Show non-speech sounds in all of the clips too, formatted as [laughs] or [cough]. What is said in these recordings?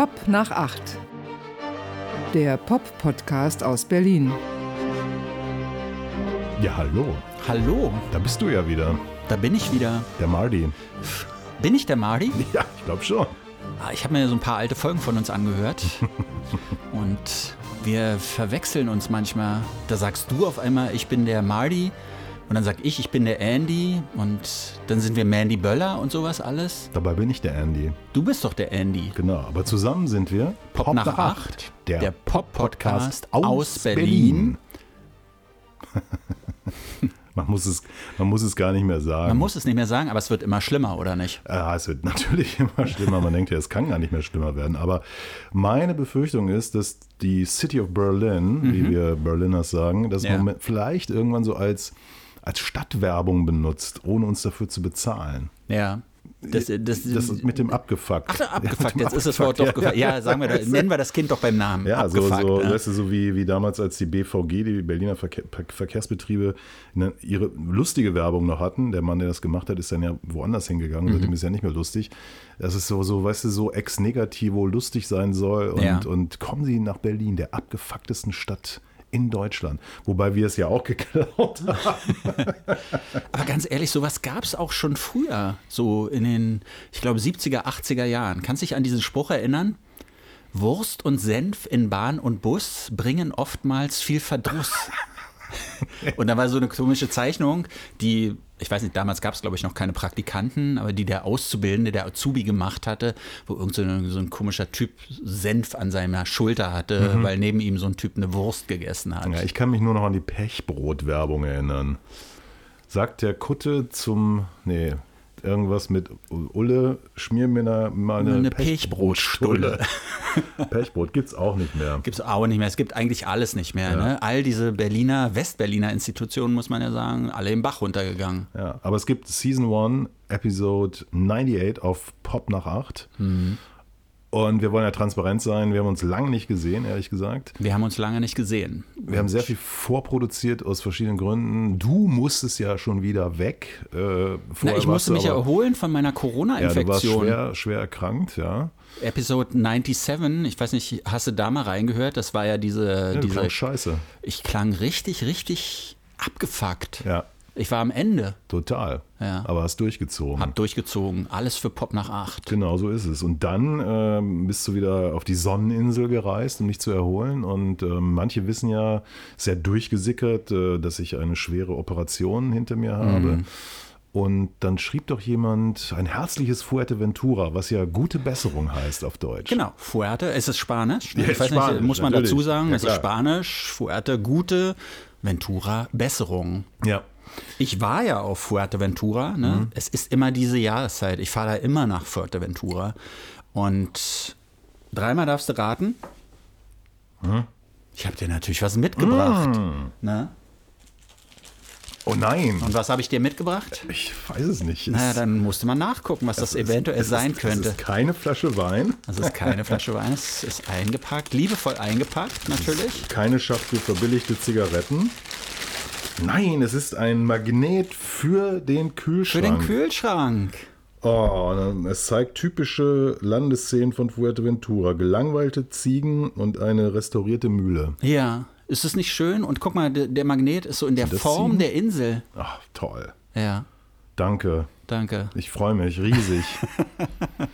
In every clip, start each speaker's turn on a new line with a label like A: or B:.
A: Pop nach acht. Der Pop-Podcast aus Berlin.
B: Ja, hallo.
C: Hallo,
B: Da bist du ja wieder.
C: da bin ich wieder.
B: Der Marty.
C: Bin ich der Mardi? [laughs]
B: Ja, ich glaube schon.
C: Ah, Ich habe mir so ein paar alte Folgen von uns angehört. [laughs] und wir verwechseln uns manchmal. Da sagst du auf einmal, ich bin der Mardi. Und dann sag ich, ich bin der Andy. Und dann sind wir Mandy Böller und sowas alles.
B: Dabei bin ich der Andy.
C: Du bist doch der Andy.
B: Genau. Aber zusammen sind wir
C: Pop, nach acht.
B: Der,
C: Der
B: Pop-Podcast
C: Pop-Podcast aus Berlin. [laughs]
B: man, muss es, man muss es gar nicht mehr sagen.
C: Man muss es nicht mehr sagen, aber es wird immer schlimmer, oder nicht?
B: Ja, es wird [laughs] natürlich immer schlimmer. Man denkt ja, es kann gar nicht mehr schlimmer werden. Aber meine Befürchtung ist, dass die City of Berlin, wie wir Berliners sagen, das
C: Mhm. Ja.
B: Moment vielleicht irgendwann so als, als Stadtwerbung benutzt, ohne uns dafür zu bezahlen.
C: Ja. Das, das,
B: Das ist mit dem abgefuckt.
C: Ach, abgefuckt,
B: Ja,
C: jetzt ist das Wort doch
B: abgefuckt,
C: gefallen. Ja, sagen wir, nennen wir das Kind doch beim Namen.
B: Ja, so,
C: abgefuckt,
B: so,
C: ne?
B: weißt du, so wie, wie damals, als die BVG, die Berliner Verkehr, Verkehrsbetriebe, ne, ihre lustige Werbung noch hatten. Der Mann, der das gemacht hat, ist dann ja woanders hingegangen.
C: Mhm.
B: Seitdem ist ja nicht mehr lustig. Das ist so, so weißt du, so ex negativo lustig sein soll. Und,
C: Ja.
B: und kommen Sie nach Berlin, der abgefucktesten Stadt in Deutschland. Wobei wir es ja auch geklaut [laughs] haben.
C: Aber ganz ehrlich, sowas gab es auch schon früher, so in den, ich glaube, 70er, 80er Jahren. Kannst du dich an diesen Spruch erinnern? Wurst und Senf in Bahn und Bus bringen oftmals viel Verdruss. [laughs] und da war so eine komische Zeichnung, die, ich weiß nicht, damals gab es, glaube ich, noch keine Praktikanten, aber die der Auszubildende, der Azubi gemacht hatte, wo irgend so, ein- so ein komischer Typ Senf an seiner Schulter hatte, weil neben ihm so ein Typ eine Wurst gegessen hat.
B: Ja, ich kann mich nur noch an die Pechbrot-Werbung erinnern. Sagt der Kutte zum, nee, irgendwas mit Ulle, schmier mir da mal eine,
C: Eine
B: Pechbrotstulle. [laughs] Pechbrot gibt's auch nicht mehr.
C: Gibt es auch nicht mehr. Es gibt eigentlich alles nicht mehr. Ne? All diese Berliner, Westberliner Institutionen, muss man ja sagen, alle im Bach runtergegangen.
B: Ja, aber es gibt Season 1, Episode 98 auf Pop nach 8. Und wir wollen ja transparent sein. Wir haben uns lange nicht gesehen, ehrlich gesagt.
C: Wir haben uns lange nicht gesehen.
B: Wir haben sehr viel vorproduziert aus verschiedenen Gründen. Du musstest ja schon wieder weg. Äh,
C: Na, ich musste mich
B: aber-
C: erholen von meiner
B: Ja, du warst
C: Corona-Infektion.
B: schwer, schwer erkrankt, ja.
C: Episode 97, ich weiß nicht, hast du da mal reingehört? Das war ja diese.
B: ja
C: diese
B: scheiße.
C: ich klang richtig, richtig abgefuckt.
B: Ja,
C: Ich war am Ende,
B: total.
C: Ja.
B: Aber hast durchgezogen.
C: hab durchgezogen. Alles für Pop nach acht.
B: Genau, so ist es. Und dann ähm, bist du wieder auf die Sonneninsel gereist, um dich zu erholen. Und ähm, manche wissen ja, sehr durchgesickert, äh, dass ich eine schwere Operation hinter mir habe.
C: Mhm.
B: Und dann schrieb doch jemand ein herzliches Fuerteventura, was ja gute Besserung heißt auf Deutsch.
C: Genau, Fuerte, ist es Spanisch?
B: Ja,
C: ich weiß
B: Spanisch,
C: nicht, muss man
B: natürlich.
C: dazu sagen,
B: Ja,
C: es ist. Spanisch, Fuerte, gute, Ventura, Besserung.
B: Ja.
C: Ich war ja auf Fuerteventura. Ne?
B: Mhm.
C: Es ist immer diese Jahreszeit. Ich fahre da immer nach Fuerteventura. Und dreimal darfst du raten.
B: Mhm.
C: Ich habe dir natürlich was mitgebracht. Ne?
B: Oh nein,
C: Und was habe ich dir mitgebracht?
B: ich weiß es nicht. Es-
C: Naja, dann musste man nachgucken, was das,
B: es ist-
C: eventuell
B: es
C: sein
B: ist,
C: könnte.
B: Es ist keine Flasche Wein,
C: Das ist keine Flasche Wein, es ist eingepackt, liebevoll eingepackt natürlich.
B: keine Schachtel verbilligte Zigaretten. Nein, es ist ein Magnet für den
C: Für
B: Kühlschrank.
C: den Kühlschrank.
B: Oh, es zeigt typische Landesszenen von Fuerteventura. Gelangweilte Ziegen und eine restaurierte Mühle.
C: Ja, ist es nicht schön? Und guck mal, der, der Magnet ist so in der
B: das
C: Form
B: Ziegen?
C: der Insel.
B: Ach, toll.
C: Ja,
B: Danke.
C: danke.
B: Ich freue mich riesig. [laughs] [laughs]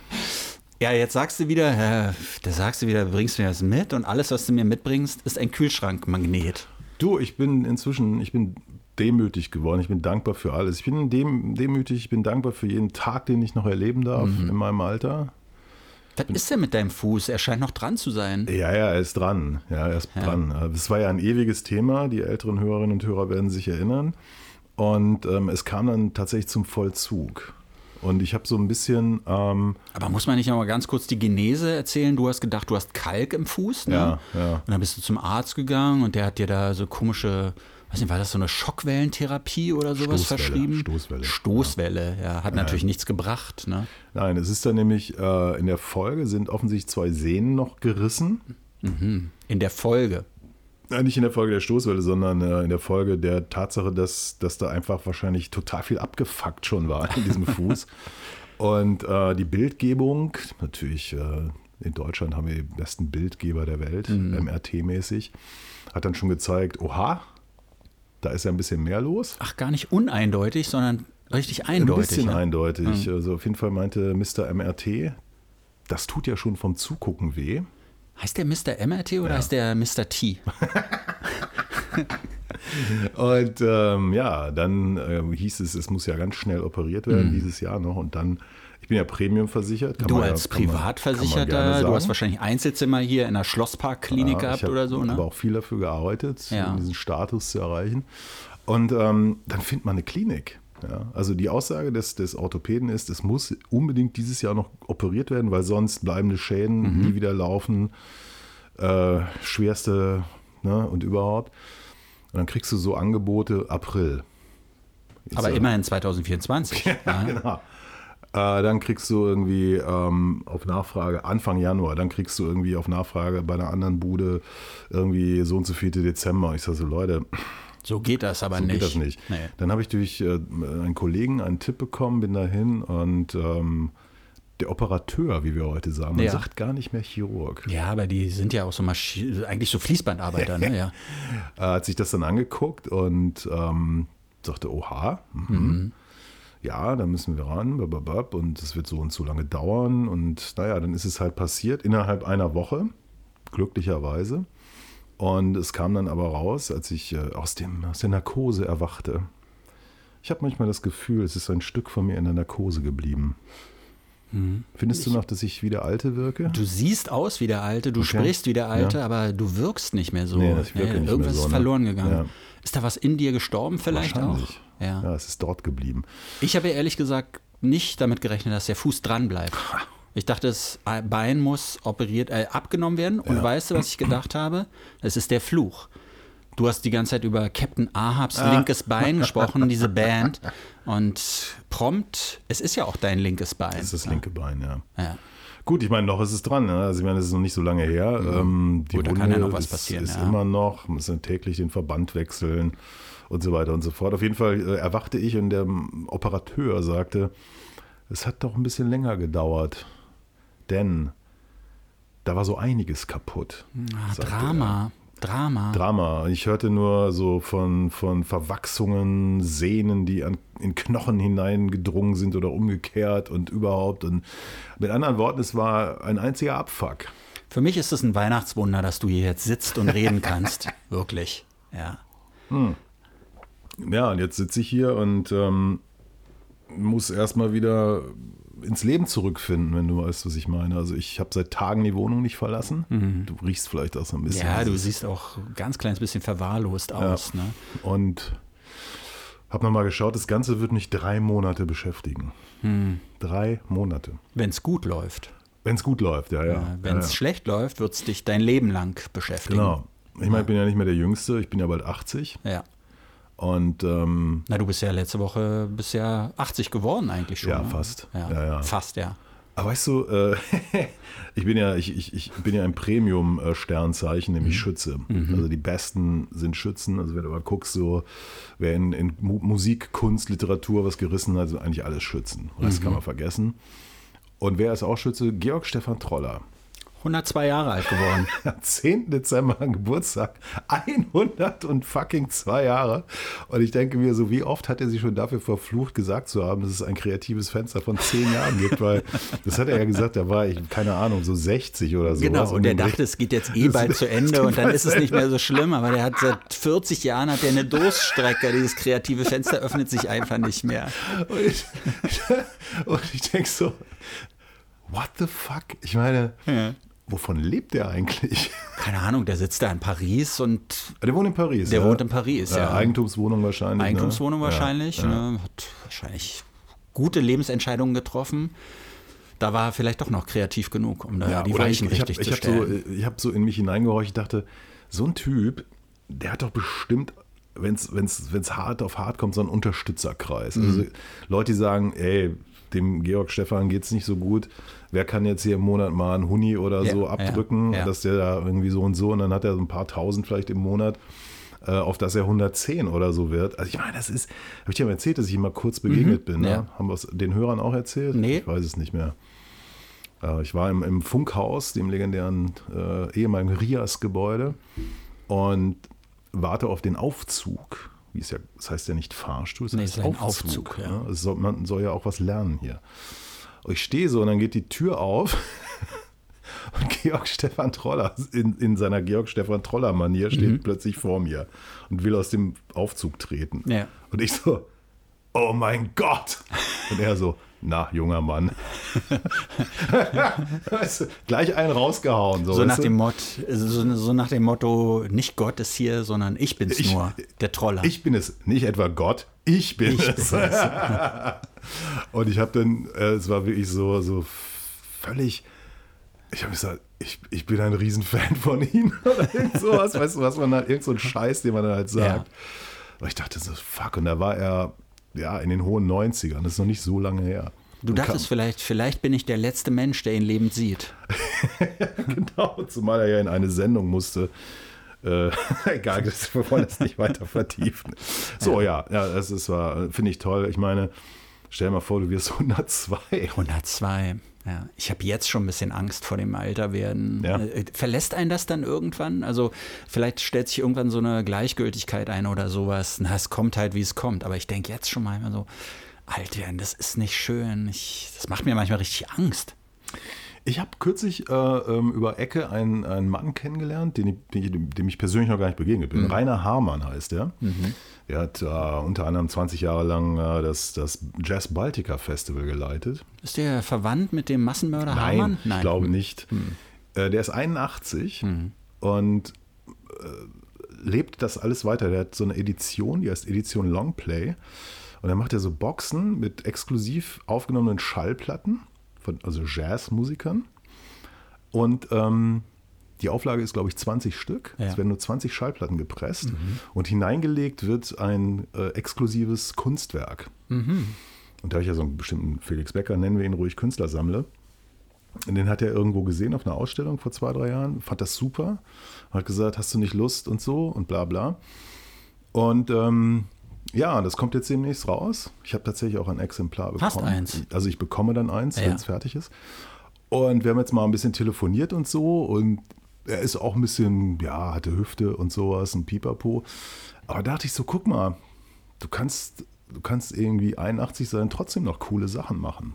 C: Ja, jetzt sagst du wieder, äh, da sagst du wieder, du bringst mir was mit und alles, was du mir mitbringst, ist ein Kühlschrankmagnet.
B: Du, ich bin inzwischen, ich bin demütig geworden. Ich bin dankbar für alles. Ich bin dem, demütig, ich bin dankbar für jeden Tag, den ich noch erleben darf
C: Mhm.
B: in meinem Alter.
C: Was ist denn mit deinem Fuß? Er scheint noch dran zu sein.
B: Ja, ja, er ist dran. Ja, er ist dran. Es war ja ein ewiges Thema. Die älteren Hörerinnen und Hörer werden sich erinnern. Und ähm, es kam dann tatsächlich zum Vollzug. Und ich habe so ein bisschen, ähm,
C: Aber muss man nicht noch mal ganz kurz die Genese erzählen? Du hast gedacht, du hast Kalk im Fuß, ne?
B: Ja, ja.
C: Und dann bist du zum Arzt gegangen und der hat dir da so komische, weiß nicht, war das so eine Schockwellentherapie oder sowas
B: Stoßwelle,
C: verschrieben?
B: Stoßwelle.
C: Stoßwelle, ja. Hat natürlich nichts gebracht, ne?
B: nein, es ist dann nämlich, äh, in der Folge sind offensichtlich zwei Sehnen noch gerissen.
C: In der Folge.
B: Äh, Nicht in der Folge der Stoßwelle, sondern äh, in der Folge der Tatsache, dass, dass da einfach wahrscheinlich total viel abgefuckt schon war in diesem [laughs] Fuß. Und äh, die Bildgebung, natürlich äh, in Deutschland haben wir die besten Bildgeber der Welt, MRT-mäßig. Hat dann schon gezeigt, oha, da ist ja ein bisschen mehr los.
C: Ach, gar nicht uneindeutig, sondern richtig
B: Ein
C: eindeutig.
B: bisschen
C: ja.
B: eindeutig. Also auf jeden Fall meinte Mr. MRT, das tut ja schon vom Zugucken weh.
C: Heißt der Mr. MRT oder
B: Ja.
C: heißt der Mr. T? [laughs]
B: Und ähm, ja, dann ähm, hieß es, es muss ja ganz schnell operiert werden, dieses Jahr noch. Und dann, ich bin ja Premium versichert.
C: Du
B: ja-
C: als
B: man
C: Privatversicherter, du hast wahrscheinlich Einzelzimmer hier in der Schlossparkklinik
B: Ja,
C: gehabt
B: ich hab
C: oder so, ne?
B: aber auch viel dafür gearbeitet,
C: Ja.
B: um diesen Status zu erreichen. Und ähm, dann findet man eine Klinik. Ja, also die Aussage des, des Orthopäden ist, es muss unbedingt dieses Jahr noch operiert werden, weil sonst bleibende Schäden
C: Mhm.
B: nie wieder laufen, äh, schwerste ne, und überhaupt. Und dann kriegst du so Angebote April. Jetzt,
C: aber immerhin 2024. [laughs] ja.
B: Genau. Äh, dann kriegst du irgendwie ähm, auf Nachfrage Anfang Januar, dann kriegst du irgendwie auf Nachfrage bei einer anderen Bude irgendwie so und so viele Dezember. Ich sage so, Leute,
C: So geht das aber
B: so
C: nicht.
B: geht das nicht.
C: Nee.
B: Dann habe ich durch äh, einen Kollegen einen Tipp bekommen, bin dahin und ähm, der Operateur, wie wir heute sagen, man
C: Ja.
B: sagt gar nicht mehr Chirurg,
C: Ja, aber die sind ja auch so Maschi eigentlich so Fließbandarbeiter, ne? Ja. [laughs]
B: hat sich das dann angeguckt und ähm, sagte, oha, mhm. ja, da müssen wir ran, bababab, und es wird so und so lange dauern. Und naja, dann ist es halt passiert innerhalb einer Woche, glücklicherweise. Und es kam dann aber raus, als ich äh, aus, dem, aus der Narkose erwachte. Ich habe manchmal das Gefühl, es ist ein Stück von mir in der Narkose geblieben. Findest du noch, dass ich wie der Alte wirke?
C: Du siehst aus wie der Alte, du
B: Okay.
C: sprichst wie der Alte,
B: Ja.
C: aber du wirkst nicht mehr so.
B: Nee, ich wirke nicht mehr
C: irgendwas
B: so,
C: ist
B: ne?
C: verloren gegangen.
B: Ja.
C: Ist da was in dir gestorben vielleicht auch?
B: Wahrscheinlich.
C: Ja.
B: ja, es ist dort geblieben.
C: Ich habe ja ehrlich gesagt nicht damit gerechnet, dass der Fuß dran bleibt. [laughs] Ich dachte, das Bein muss operiert, äh, abgenommen werden. Und weißt du, was ich gedacht habe? Es ist der Fluch. Du hast die ganze Zeit über Captain Ahabs
B: Ah.
C: linkes Bein [laughs] gesprochen, diese Band. Und prompt, es ist ja auch dein linkes Bein.
B: Das ist das linke Bein, ja.
C: Ja.
B: Gut, ich meine, noch ist es dran. Ne? Also ich meine, es ist noch nicht so lange her. Ähm, die
C: Gut,
B: Wunde
C: kann ja noch was
B: ist,
C: passieren,
B: ist
C: ja.
B: immer noch, man muss dann täglich den Verband wechseln und so weiter und so fort. Auf jeden Fall äh, erwachte ich und der Operateur sagte, es hat doch ein bisschen länger gedauert, denn da war so einiges kaputt.
C: Ah, Drama. Drama.
B: Drama. Ich hörte nur so von, von Verwachsungen, Sehnen, die an, in Knochen hineingedrungen sind oder umgekehrt und überhaupt. Und mit anderen Worten, es war ein einziger Abfuck.
C: Für mich ist es ein Weihnachtswunder, dass du hier jetzt sitzt und reden kannst. [laughs] Wirklich. Ja.
B: Ja, und jetzt sitze ich hier und ähm, muss erstmal wieder ins Leben zurückfinden, wenn du weißt, was ich meine. Also ich habe seit Tagen die Wohnung nicht verlassen. Du riechst vielleicht auch so ein bisschen.
C: Ja, du
B: dieses-
C: siehst auch ein ganz kleines bisschen verwahrlost aus. Ne?
B: Und habe nochmal geschaut, das Ganze wird mich drei Monate beschäftigen.
C: Hm.
B: Drei Monate.
C: Wenn es gut läuft.
B: Wenn es gut läuft, ja, ja.
C: Wenn es
B: ja, ja.
C: schlecht läuft, wird es dich dein Leben lang beschäftigen.
B: Genau. Ich meine, ich bin ja nicht mehr der Jüngste, ich bin ja bald 80.
C: Ja.
B: Und ähm,
C: Na, du bist ja letzte Woche bist ja 80 geworden eigentlich schon.
B: Ja,
C: ne?
B: fast.
C: Ja.
B: Ja, ja.
C: Fast, ja.
B: aber weißt du, äh, [laughs] ich bin ja, ich, ich, ich bin ja ein Premium-Sternzeichen, nämlich
C: Mhm.
B: Schütze. Also die besten sind Schützen. Also wenn du mal guckst, so wer in, in Mu- Musik, Kunst, Literatur was gerissen hat, sind eigentlich alles Schützen. Und
C: Mhm.
B: das kann man vergessen. Und wer ist auch Schütze? Georg Stefan Troller.
C: 102 Jahre alt geworden. [laughs]
B: Am 10. Dezember an Geburtstag. 100 und fucking zwei Jahre. Und ich denke mir so, wie oft hat er sich schon dafür verflucht, gesagt zu haben, dass es ein kreatives Fenster von zehn Jahren gibt? Weil [laughs] das hat er ja gesagt, da war ich, keine Ahnung, so 60 oder so.
C: Genau, und der dachte, es geht jetzt eh [laughs] bald zu Ende und dann ist es nicht mehr so schlimm, aber der hat seit 40 Jahren hat der eine Durststrecke, dieses kreative Fenster öffnet sich einfach nicht mehr.
B: Und ich, und ich denke so, what the fuck? Ich meine,
C: Ja.
B: Wovon lebt der eigentlich? [laughs]
C: Keine Ahnung, der sitzt da in Paris und
B: Der wohnt in Paris.
C: Der
B: ja?
C: wohnt in Paris, ja.
B: Eigentumswohnung wahrscheinlich.
C: Eigentumswohnung
B: ne?
C: wahrscheinlich,
B: Ja, ja.
C: Ne, hat wahrscheinlich gute Lebensentscheidungen getroffen. Da war er vielleicht doch noch kreativ genug, um da
B: Ja,
C: die Weichen
B: ich, ich
C: richtig
B: hab,
C: zu
B: ich hab so,
C: stellen.
B: ich habe so in mich hineingehorcht, ich dachte, so ein Typ, der hat doch bestimmt, wenn es hart auf hart kommt, so einen Unterstützerkreis.
C: Mhm.
B: Also Leute, die sagen, ey, dem Georg Stefan geht es nicht so gut, wer kann jetzt hier im Monat mal einen Huni oder
C: Ja,
B: so
C: ja,
B: abdrücken,
C: ja.
B: dass der da irgendwie so und so und dann hat er so ein paar tausend vielleicht im Monat äh, auf dass er 110 oder so wird. Also ich meine, das ist, habe ich dir mal erzählt, dass ich ihm mal kurz begegnet bin. Ne?
C: Mhm. ja.
B: Haben wir es den Hörern auch erzählt?
C: Nee.
B: Ich weiß es nicht mehr. Äh, ich war im, im, Funkhaus, dem legendären äh, ehemaligen Rias-Gebäude und warte auf den Aufzug. Es ja, das heißt ja nicht Fahrstuhl, es
C: nee,
B: heißt
C: Aufzug. Aufzug
B: ja. Ja, soll, man soll ja auch was lernen hier. Und ich stehe so und dann geht die Tür auf [laughs] und Georg Stefan Troller in, in seiner Georg Stefan Troller-Manier steht mhm. plötzlich vor mir und will aus dem Aufzug treten.
C: Ja.
B: Und ich so, oh mein Gott! Und er so, na, junger Mann. [laughs] weißt du, gleich einen rausgehauen.
C: So, so nach, dem Motto, so, so, nach dem Motto, nicht Gott ist hier, sondern ich bin es nur, der Troller.
B: Ich bin es, nicht etwa Gott, ich bin ich es. Bin es. [laughs] Und ich habe dann, äh, es war wirklich so, so völlig, ich habe gesagt, ich, ich bin ein Riesenfan von ihm [laughs] oder irgend sowas, weißt du, was man halt, irgend so ein Scheiß, den man dann halt sagt. Ja. Aber ich dachte so, fuck, und da war er ja, in den hohen 90ern. Das ist noch nicht so lange her.
C: Du dachtest vielleicht, vielleicht bin ich der letzte Mensch, der ihn lebend sieht. [laughs]
B: genau, zumal er ja in eine Sendung musste. Äh, [laughs] egal, das, wir wollen das nicht weiter vertiefen. So, ja, ja, das ist, finde ich toll. Ich meine, stell dir mal vor, du wirst [laughs] 102.
C: 102. Ja, ich habe jetzt schon ein bisschen Angst vor dem Alterwerden. Ja. Äh, verlässt einen das dann irgendwann? Also vielleicht stellt sich irgendwann so eine Gleichgültigkeit ein oder sowas. Na, es kommt halt, wie es kommt. Aber ich denke jetzt schon mal immer so, alt werden, das ist nicht schön. Ich, das macht mir manchmal richtig Angst.
B: Ich habe kürzlich äh, ähm, über Ecke einen, einen Mann kennengelernt, den ich, dem ich persönlich noch gar nicht begegnet bin. Mhm. Rainer Hamann heißt er. Mhm. Er hat äh, unter anderem 20 Jahre lang äh, das, das Jazz Baltica Festival geleitet.
C: Ist der verwandt mit dem Massenmörder
B: Nein,
C: Hamann?
B: Nein, ich glaube nicht. Mhm. Äh, der ist 81 mhm. und äh, lebt das alles weiter. Der hat so eine Edition, die heißt Edition Longplay. Und dann macht er so Boxen mit exklusiv aufgenommenen Schallplatten von also Jazzmusikern. Und ähm, die Auflage ist, glaube ich, 20 Stück. Ja. Es werden nur 20 Schallplatten gepresst mhm. und hineingelegt wird ein äh, exklusives Kunstwerk. Mhm. Und da habe ich ja so einen bestimmten Felix Becker, nennen wir ihn ruhig Künstlersammler. Und den hat er irgendwo gesehen auf einer Ausstellung vor zwei, drei Jahren, fand das super, hat gesagt, hast du nicht Lust und so und bla bla. Und ähm, ja, das kommt jetzt demnächst raus. Ich habe tatsächlich auch ein Exemplar bekommen.
C: Fast eins.
B: Also ich bekomme dann eins, ja. wenn es fertig ist. Und wir haben jetzt mal ein bisschen telefoniert und so. Und er ist auch ein bisschen, ja, hatte Hüfte und sowas, ein Pipapo. Aber da dachte ich so, guck mal, du kannst, du kannst irgendwie 81 sein, trotzdem noch coole Sachen machen.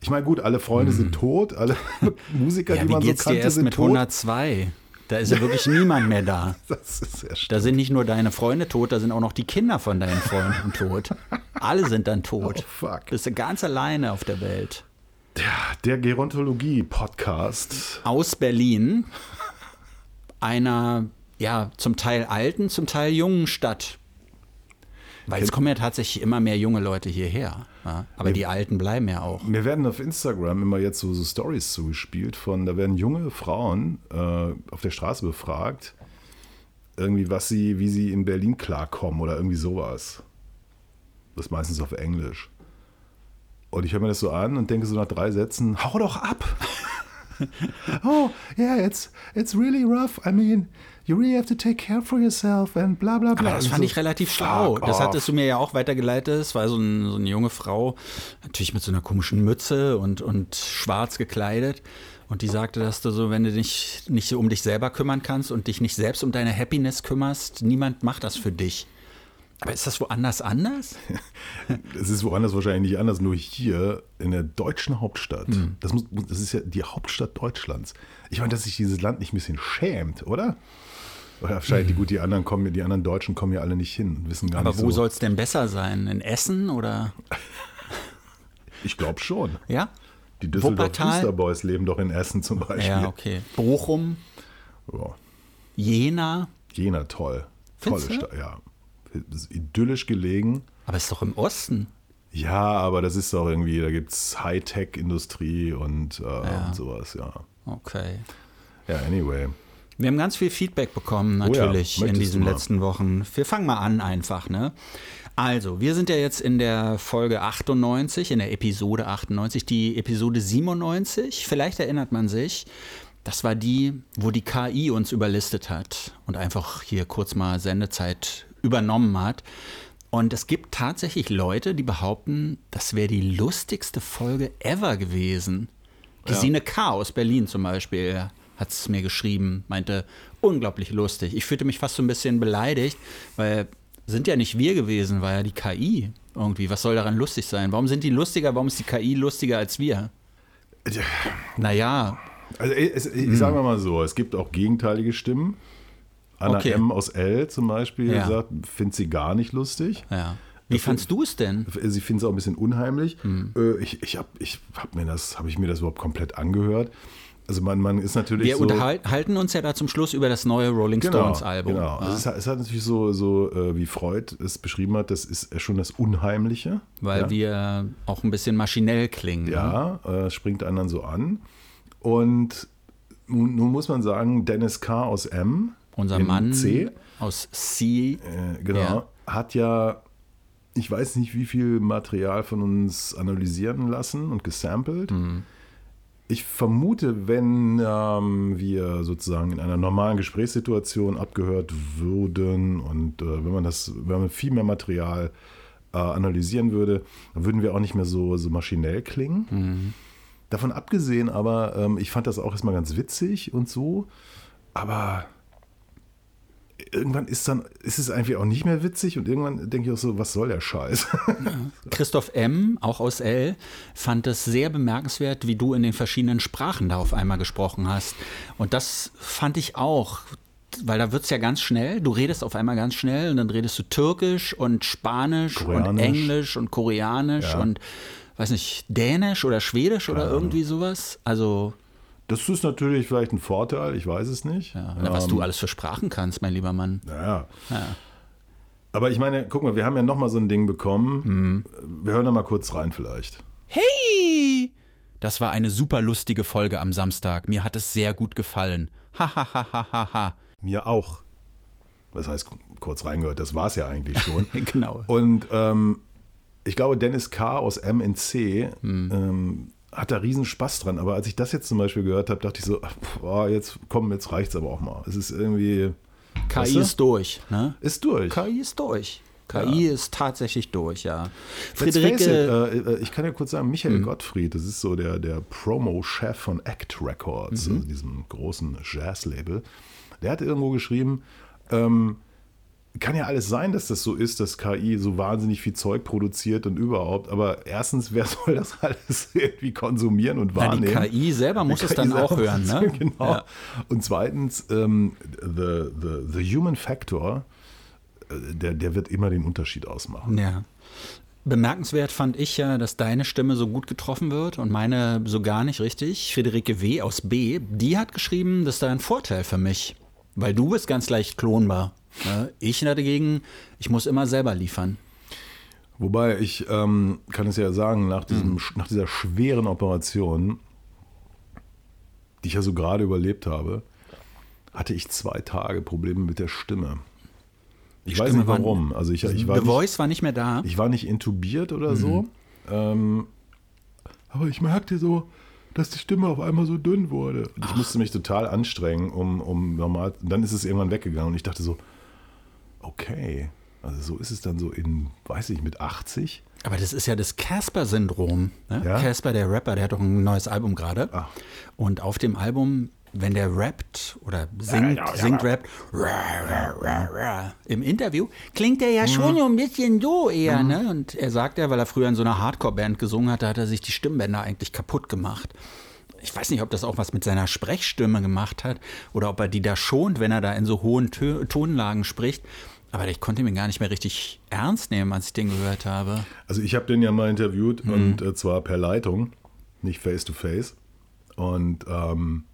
B: Ich meine, gut, alle Freunde hm. sind tot, alle [laughs] Musiker,
C: ja,
B: die man so kannte,
C: dir erst
B: sind
C: mit
B: tot.
C: 102? Da ist ja wirklich niemand mehr da. [laughs] Das ist sehr Da sind nicht nur deine Freunde tot, da sind auch noch die Kinder von deinen Freunden tot. Alle sind dann tot. [laughs] Oh, fuck. Bist du ganz alleine auf der Welt.
B: Ja, der Gerontologie-Podcast.
C: Aus Berlin. Einer, ja, zum Teil alten, zum Teil jungen Stadt. Weil es kommen ja tatsächlich immer mehr junge Leute hierher. Ja? Aber wir, die Alten bleiben ja auch.
B: Mir werden auf Instagram immer jetzt so, so Stories zugespielt von, da werden junge Frauen äh, auf der Straße befragt, irgendwie, was sie, wie sie in Berlin klarkommen oder irgendwie sowas. Das ist meistens auf Englisch. Und ich höre mir das so an und denke so nach drei Sätzen, hau doch ab! [laughs] oh, yeah, it's, it's really rough. I mean, you really have to take care for yourself and bla bla bla.
C: Aber das fand so, ich relativ schlau. Das hattest du mir ja auch weitergeleitet. Es war so, ein, so eine junge Frau, natürlich mit so einer komischen Mütze und, und schwarz gekleidet. Und die sagte, dass du so, wenn du dich nicht so um dich selber kümmern kannst und dich nicht selbst um deine Happiness kümmerst, niemand macht das für dich. Aber ist das woanders anders? [laughs]
B: Es ist woanders wahrscheinlich nicht anders, nur hier in der deutschen Hauptstadt. Hm. Das, muss, das ist ja die Hauptstadt Deutschlands. Ich meine, dass sich dieses Land nicht ein bisschen schämt, oder? Oder wahrscheinlich, die, gut, die anderen kommen, die anderen Deutschen kommen ja alle nicht hin, wissen gar
C: Aber
B: nicht
C: wo
B: so.
C: soll es denn besser sein? In Essen oder? [laughs]
B: ich glaube schon.
C: Ja?
B: Die Düsseldorf Boys leben doch in Essen zum Beispiel.
C: Ja, okay. Bochum?
B: Ja.
C: Jena?
B: Jena, toll. Tolle Stadt, ja. Ist idyllisch gelegen.
C: Aber ist doch im Osten.
B: Ja, aber das ist doch irgendwie, da gibt es Hightech-Industrie und, äh, ja. und sowas, ja.
C: Okay.
B: Ja, anyway.
C: Wir haben ganz viel Feedback bekommen, natürlich, oh ja, in diesen letzten Wochen. Wir fangen mal an einfach, ne? Also, wir sind ja jetzt in der Folge 98, in der Episode 98, die Episode 97. Vielleicht erinnert man sich, das war die, wo die KI uns überlistet hat und einfach hier kurz mal Sendezeit übernommen hat. Und es gibt tatsächlich Leute, die behaupten, das wäre die lustigste Folge ever gewesen. Gesine K. aus Berlin zum Beispiel hat es mir geschrieben, meinte, unglaublich lustig. Ich fühlte mich fast so ein bisschen beleidigt, weil sind ja nicht wir gewesen, war ja die KI irgendwie. Was soll daran lustig sein? Warum sind die lustiger? Warum ist die KI lustiger als wir? Naja.
B: Also ich, ich hm. sage mal so, es gibt auch gegenteilige Stimmen. Anna okay. M. aus L. zum Beispiel ja. sagt, findet sie gar nicht lustig.
C: Ja. Wie fandst du es denn?
B: Sie findet es auch ein bisschen unheimlich. Hm. Äh, ich ich habe ich hab mir, das, hab ich mir das überhaupt komplett angehört. Also man, man ist natürlich
C: Wir
B: so,
C: unterhalten uns ja da zum Schluss über das neue Rolling
B: genau,
C: Stones Album.
B: Genau, ja. es, hat, es, hat, natürlich so, so äh, wie Freud es beschrieben hat, das ist schon das Unheimliche.
C: Weil ja. wir auch ein bisschen maschinell klingen.
B: Ja, ne? äh, springt dann so an. Und nun, nun, muss man sagen, Dennis K. aus M.
C: Unser Mann C. aus C.
B: Äh, genau, ja. hat ja ich weiß nicht, wie viel Material von uns analysieren lassen und gesampelt. Mhm. Ich vermute, wenn ähm, wir sozusagen in einer normalen Gesprächssituation abgehört würden und äh, wenn man das, wenn man viel mehr Material äh, analysieren würde, dann würden wir auch nicht mehr so, so maschinell klingen. Mhm. Davon abgesehen aber, ähm, ich fand das auch erstmal ganz witzig und so, aber irgendwann ist dann ist es einfach auch nicht mehr witzig und irgendwann denke ich auch so, was soll der Scheiß?
C: Christoph M., auch aus L., fand es sehr bemerkenswert, wie du in den verschiedenen Sprachen da auf einmal gesprochen hast. Und das fand ich auch. Weil da wird es ja ganz schnell, du redest auf einmal ganz schnell und dann redest du Türkisch und Spanisch Koreanisch. und Englisch und Koreanisch ja. und weiß nicht, Dänisch oder Schwedisch Keine oder irgendwie sowas. Also
B: das ist natürlich vielleicht ein Vorteil, ich weiß es nicht.
C: Ja, was ähm, du alles für Sprachen kannst, mein lieber Mann.
B: Naja. Ja. Aber ich meine, guck mal, wir haben ja noch mal so ein Ding bekommen. Mhm. Wir hören da mal kurz rein vielleicht.
C: Hey! Das war eine super lustige Folge am Samstag. Mir hat es sehr gut gefallen. Ha ha ha ha ha ha.
B: Mir auch. Das heißt, kurz reingehört, das war es ja eigentlich schon. [laughs]
C: genau.
B: Und ähm, ich glaube, Dennis K. aus MNC mhm. ähm, hat da riesen Spaß dran. Aber als ich das jetzt zum Beispiel gehört habe, dachte ich so, boah, jetzt komm, jetzt reicht's aber auch mal. Es ist irgendwie.
C: KI weißt du? ist durch, ne?
B: Ist durch.
C: KI ist durch. KI ja. ist tatsächlich durch, ja.
B: Friederike. It, äh, ich kann ja kurz sagen, Michael mhm. Gottfried, das ist so der, der Promo-Chef von Act Records, mhm. also diesem großen Jazz-Label. Der hat irgendwo geschrieben, ähm, kann ja alles sein, dass das so ist, dass KI so wahnsinnig viel Zeug produziert und überhaupt. Aber erstens, wer [laughs] soll das alles irgendwie konsumieren und wahrnehmen?
C: Ja, die KI selber muss die es KI dann auch hören, ne? [laughs]
B: Genau. Ja. Und zweitens, ähm, the, the, the human factor, äh, der, der wird immer den Unterschied ausmachen.
C: Ja. Bemerkenswert fand ich ja, dass deine Stimme so gut getroffen wird und meine so gar nicht richtig. Friederike W. aus B., die hat geschrieben, das ist da ein Vorteil für mich, weil du bist ganz leicht klonbar. Ich dagegen, ich muss immer selber liefern.
B: Wobei ich ähm, kann es ja sagen, nach, diesem, mhm. nach dieser schweren Operation, die ich ja so gerade überlebt habe, hatte ich zwei Tage Probleme mit der Stimme. Ich weiß nicht warum. Also ich, ich war
C: The Voice nicht, war nicht mehr da.
B: Ich war nicht intubiert oder mhm. so. Ähm, aber ich merkte so, dass die Stimme auf einmal so dünn wurde. Und ich musste mich total anstrengen, um, um normal. Und dann ist es irgendwann weggegangen und ich dachte so, okay. Also so ist es dann so in, weiß ich, mit 80.
C: Aber das ist ja das Casper-Syndrom. Ne? Ja? Casper, der Rapper, der hat doch ein neues Album gerade. Ah. Und auf dem Album, wenn der rappt oder singt, ja, ja, singt, rappt, im Interview, klingt er ja mhm. schon ein bisschen so eher. Mhm. Ne? Und er sagt ja, weil er früher in so einer Hardcore-Band gesungen hat, da hat er sich die Stimmbänder eigentlich kaputt gemacht ich weiß nicht, ob das auch was mit seiner Sprechstimme gemacht hat oder ob er die da schont, wenn er da in so hohen Tö Tonlagen spricht. Aber ich konnte ihn gar nicht mehr richtig ernst nehmen, als ich den gehört habe.
B: Also ich habe den ja mal interviewt mhm. und äh, zwar per Leitung, nicht face to face. Und ähm,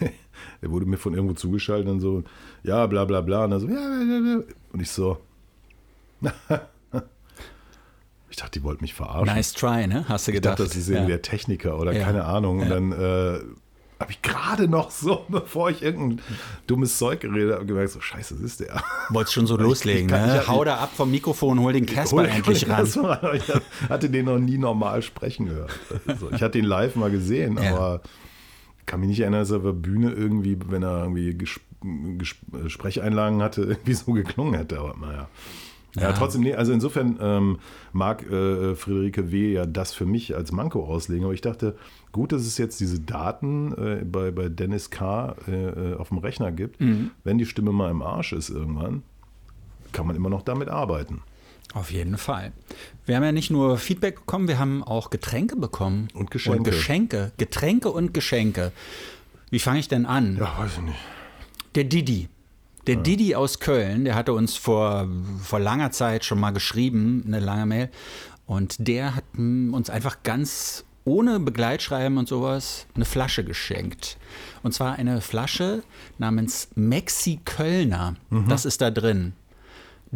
B: [laughs] er wurde mir von irgendwo zugeschaltet und so, ja, bla bla bla. Und so, ja, ja, ja. Und ich so, [laughs] ich dachte, die wollten mich verarschen.
C: Nice try, ne? Hast du gedacht?
B: Ich dachte, das ist irgendwie ja. der Techniker oder ja. keine Ahnung. Und dann äh, habe ich gerade noch so, [laughs] bevor ich irgendein dummes Zeug geredet habe, gemerkt, so scheiße, das ist der.
C: Wolltest schon so loslegen, kann, ne? Hau da ab vom Mikrofon, hol den Casper hol, endlich ran.
B: ich hatte den noch nie normal sprechen gehört. Also, ich hatte ihn live mal gesehen, aber kann mich nicht erinnern, dass er auf der Bühne irgendwie, wenn er irgendwie Ges Ges Sprecheinlagen hatte, [laughs] irgendwie so geklungen hätte. Aber naja. Ja, trotzdem, nee, also insofern ähm, mag äh, Friederike W. ja das für mich als Manko auslegen, aber ich dachte, gut, dass es jetzt diese Daten äh, bei, bei Dennis K. Äh, auf dem Rechner gibt. Wenn die Stimme mal im Arsch ist irgendwann, kann man immer noch damit arbeiten.
C: Auf jeden Fall. Wir haben ja nicht nur Feedback bekommen, wir haben auch Getränke bekommen.
B: Und Geschenke.
C: Und Geschenke. Getränke und Geschenke. Wie fange ich denn an?
B: Ja, weiß ich nicht.
C: Der Didi. Der Didi aus Köln, der hatte uns vor, vor langer Zeit schon mal geschrieben, eine lange Mail. Und der hat uns einfach ganz ohne Begleitschreiben und sowas eine Flasche geschenkt. Und zwar eine Flasche namens Mexi Kölner. Das ist da drin.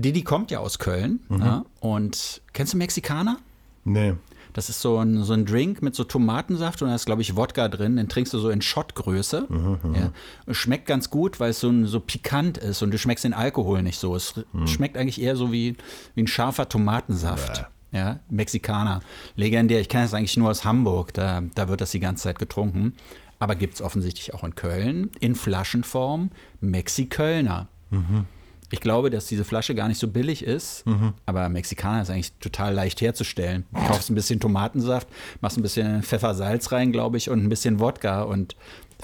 C: Didi kommt ja aus Köln. Ja, und kennst du Mexikaner?
B: Nee.
C: Das ist so ein, so ein Drink mit so Tomatensaft und da ist, glaube ich, Wodka drin. Den trinkst du so in Schottgröße. Ja. Schmeckt ganz gut, weil es so, ein, so pikant ist und du schmeckst den Alkohol nicht so. Es schmeckt eigentlich eher so wie, wie ein scharfer Tomatensaft. Ja, Mexikaner. Legendär. Ich kenne das eigentlich nur aus Hamburg. Da, da wird das die ganze Zeit getrunken. Aber gibt es offensichtlich auch in Köln in Flaschenform Mexikölner. Ich glaube, dass diese Flasche gar nicht so billig ist, aber Mexikaner ist eigentlich total leicht herzustellen. Du kaufst ein bisschen Tomatensaft, machst ein bisschen Pfeffersalz rein, glaube ich, und ein bisschen Wodka und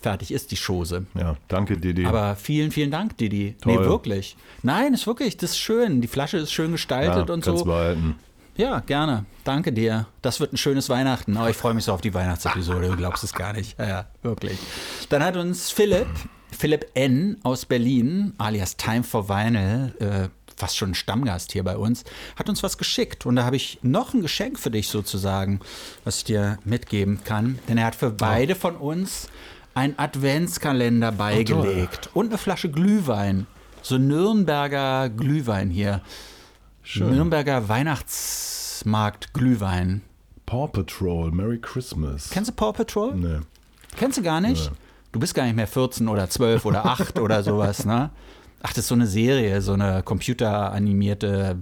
C: fertig ist die Chose.
B: Ja, danke, Didi.
C: Aber vielen, vielen Dank, Didi.
B: Toll.
C: Nee, wirklich. Nein, ist wirklich, das ist schön. Die Flasche ist schön
B: ja,
C: gestaltet und
B: kannst
C: so.
B: behalten.
C: Ja, gerne. Danke dir. Das wird ein schönes Weihnachten. Oh, ich freue mich so auf die Weihnachtsepisode. Du glaubst es gar nicht. Ja, ja, wirklich. Dann hat uns Philipp, Philipp N. aus Berlin, alias Time for Vinyl, äh, fast schon ein Stammgast hier bei uns, hat uns was geschickt. Und da habe ich noch ein Geschenk für dich sozusagen, was ich dir mitgeben kann. Denn er hat für beide von uns einen Adventskalender beigelegt und eine Flasche Glühwein. So Nürnberger Glühwein hier. Nürnberger Weihnachtsmarkt Glühwein.
B: Paw Patrol, Merry Christmas.
C: Kennst du Paw Patrol?
B: Nee.
C: Kennst du gar nicht? Du bist gar nicht mehr 14 oder 12 oder 8 oder sowas, ne? Ach, das ist so eine Serie, so eine computeranimierte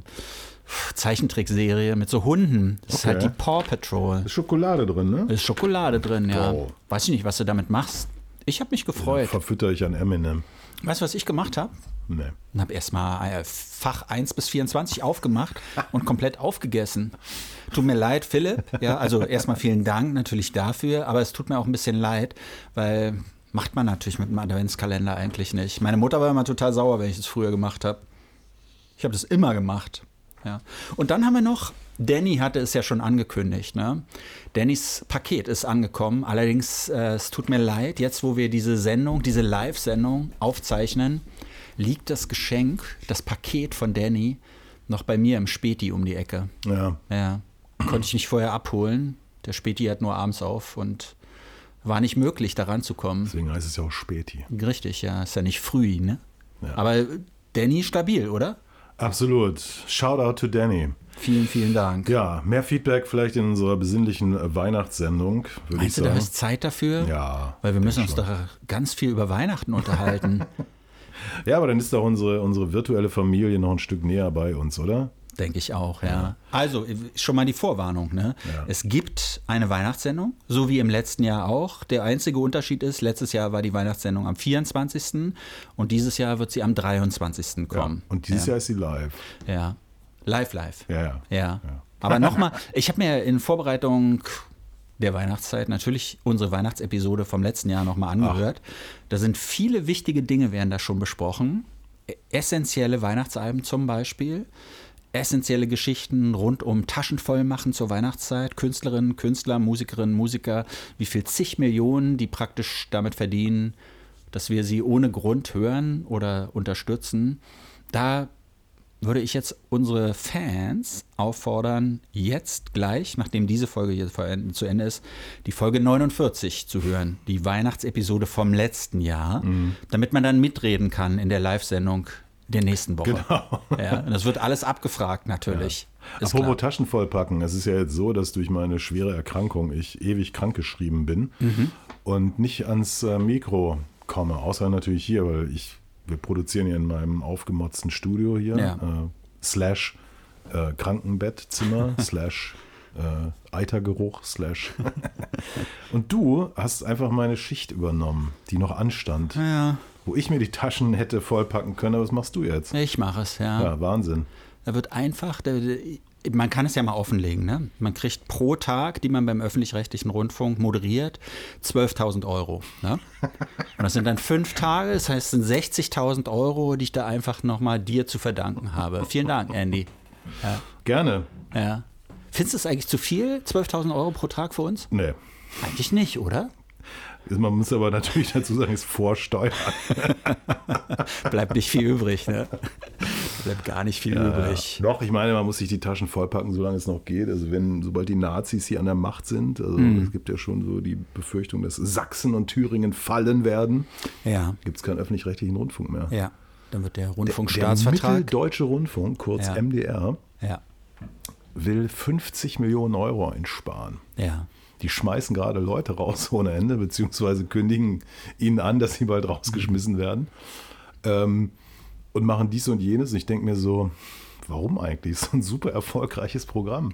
C: Zeichentrickserie mit so Hunden. Das ist
B: Okay.
C: halt die Paw Patrol.
B: Ist Schokolade drin, ne?
C: Ist Schokolade drin, ja.
B: Oh.
C: Weiß ich nicht, was du damit machst. Ich habe mich gefreut.
B: Verfütter ich an Eminem.
C: Weißt du, was ich gemacht habe?
B: Nee.
C: Und habe erstmal äh, Fach 1 bis 24 aufgemacht und komplett aufgegessen. Tut mir leid, Philipp. Ja, also erstmal vielen Dank natürlich dafür, aber es tut mir auch ein bisschen leid, weil macht man natürlich mit dem Adventskalender eigentlich nicht. Meine Mutter war immer total sauer, wenn ich das früher gemacht habe. Ich habe das immer gemacht. Ja. Und dann haben wir noch, Danny hatte es ja schon angekündigt. Ne? Dannys Paket ist angekommen. Allerdings, äh, es tut mir leid, jetzt wo wir diese Sendung, diese Live-Sendung aufzeichnen, liegt das Geschenk, das Paket von Danny, noch bei mir im Späti um die Ecke.
B: Ja.
C: Ja, konnte ich nicht vorher abholen. Der Späti hat nur abends auf und war nicht möglich, daran zu kommen.
B: Deswegen heißt es ja auch Späti.
C: Richtig, ja, ist ja nicht früh, ne?
B: Ja.
C: Aber Danny stabil, oder?
B: Absolut. Shoutout to Danny.
C: Vielen, vielen Dank.
B: Ja, mehr Feedback vielleicht in unserer besinnlichen Weihnachtssendung,
C: Meinst du, da ist Zeit dafür?
B: Ja.
C: Weil wir müssen uns
B: schon.
C: doch ganz viel über Weihnachten unterhalten. [laughs]
B: Ja, aber dann ist doch unsere, unsere virtuelle Familie noch ein Stück näher bei uns, oder?
C: Denke ich auch, ja. Also, schon mal die Vorwarnung, ne?
B: Ja.
C: Es gibt eine Weihnachtssendung, so wie im letzten Jahr auch. Der einzige Unterschied ist, letztes Jahr war die Weihnachtssendung am 24. und dieses Jahr wird sie am 23. kommen.
B: Und dieses
C: ja.
B: Jahr ist sie live.
C: Ja. Live, live.
B: Ja, ja.
C: Ja.
B: Ja.
C: Aber nochmal, [laughs] ich habe mir in Vorbereitung der Weihnachtszeit natürlich unsere Weihnachtsepisode vom letzten Jahr nochmal angehört. Da sind viele wichtige Dinge, werden da schon besprochen. Essentielle Weihnachtsalben zum Beispiel. Essentielle Geschichten rund um Taschen voll machen zur Weihnachtszeit. Künstlerinnen, Künstler, Musikerinnen, Musiker. Wie viel zig Millionen die praktisch damit verdienen, dass wir sie ohne Grund hören oder unterstützen. Da würde ich jetzt unsere Fans auffordern, jetzt gleich, nachdem diese Folge hier zu Ende ist, die Folge 49 zu hören, die Weihnachtsepisode vom letzten Jahr, damit man dann mitreden kann in der Live-Sendung der nächsten Woche.
B: Genau. [laughs]
C: Ja, und das wird alles abgefragt natürlich. Ist
B: Apropos
C: klar.
B: Taschen vollpacken. Es ist ja jetzt so, dass durch meine schwere Erkrankung ich ewig krankgeschrieben bin
C: Mhm.
B: und nicht ans äh, Mikro komme. Außer natürlich hier, weil ich, wir produzieren hier in meinem aufgemotzten Studio hier.
C: Ja.
B: Äh, slash äh, Krankenbettzimmer, [laughs] slash äh, Eitergeruch, slash. [laughs] und du hast einfach meine Schicht übernommen, die noch anstand.
C: Ja,
B: Wo ich mir die Taschen hätte vollpacken können, aber was machst du jetzt?
C: ich mache es, ja.
B: Ja, Wahnsinn.
C: Da wird einfach, da, man kann es ja mal offenlegen, ne? Man kriegt pro Tag, die man beim öffentlich-rechtlichen Rundfunk moderiert, 12.000 Euro. Ne? Und das sind dann fünf Tage, das heißt, es sind 60.000 Euro, die ich da einfach nochmal dir zu verdanken habe. Vielen Dank, Andy.
B: Ja. Gerne.
C: Ja. Findest du es eigentlich zu viel, 12.000 Euro pro Tag für uns?
B: Nee.
C: Eigentlich nicht, oder?
B: Man muss aber natürlich dazu sagen, es vorsteuern. [laughs]
C: Bleibt nicht viel übrig, ne? Bleibt gar nicht viel ja, übrig.
B: Doch, ich meine, man muss sich die Taschen vollpacken, solange es noch geht. Also wenn, sobald die Nazis hier an der Macht sind, also mm. es gibt ja schon so die Befürchtung, dass Sachsen und Thüringen fallen werden,
C: ja.
B: gibt es keinen öffentlich-rechtlichen Rundfunk mehr.
C: Ja, dann wird der Rundfunkstaatsvertrag.
B: Der Mitteldeutsche Rundfunk, kurz
C: ja.
B: MDR,
C: ja.
B: will 50 Millionen Euro einsparen.
C: Ja
B: die schmeißen gerade Leute raus [laughs] ohne Ende, beziehungsweise kündigen ihnen an, dass sie bald rausgeschmissen werden. Ähm, und machen dies und jenes. Und ich denke mir so, warum eigentlich? So ein super erfolgreiches Programm.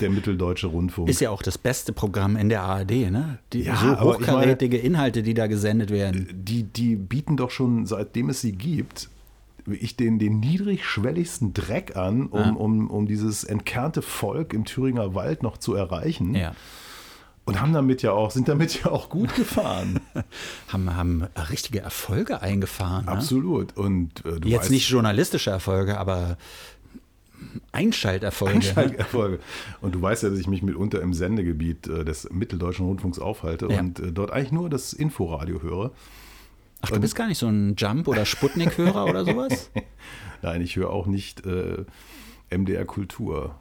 B: Der Mitteldeutsche Rundfunk.
C: Ist ja auch das beste Programm in der ARD, ne? Die ja, so hochkarätige meine, Inhalte, die da gesendet werden.
B: Die, die bieten doch schon, seitdem es sie gibt, ich den, den niedrigschwelligsten Dreck an, um, ja. um, um dieses entkernte Volk im Thüringer Wald noch zu erreichen.
C: Ja.
B: Und haben damit ja auch, sind damit [laughs] ja auch gut gefahren. [laughs]
C: haben, haben richtige Erfolge eingefahren. Ne?
B: Absolut. Und
C: äh, Jetzt weißt, nicht journalistische Erfolge, aber Einschalterfolge.
B: Einschalterfolge. Und du weißt ja, dass ich mich mitunter im Sendegebiet äh, des Mitteldeutschen Rundfunks aufhalte ja. und äh, dort eigentlich nur das Inforadio höre.
C: Ach, du und, bist gar nicht so ein Jump- oder Sputnik-Hörer oder sowas? [laughs]
B: Nein, ich höre auch nicht äh, MDR Kultur.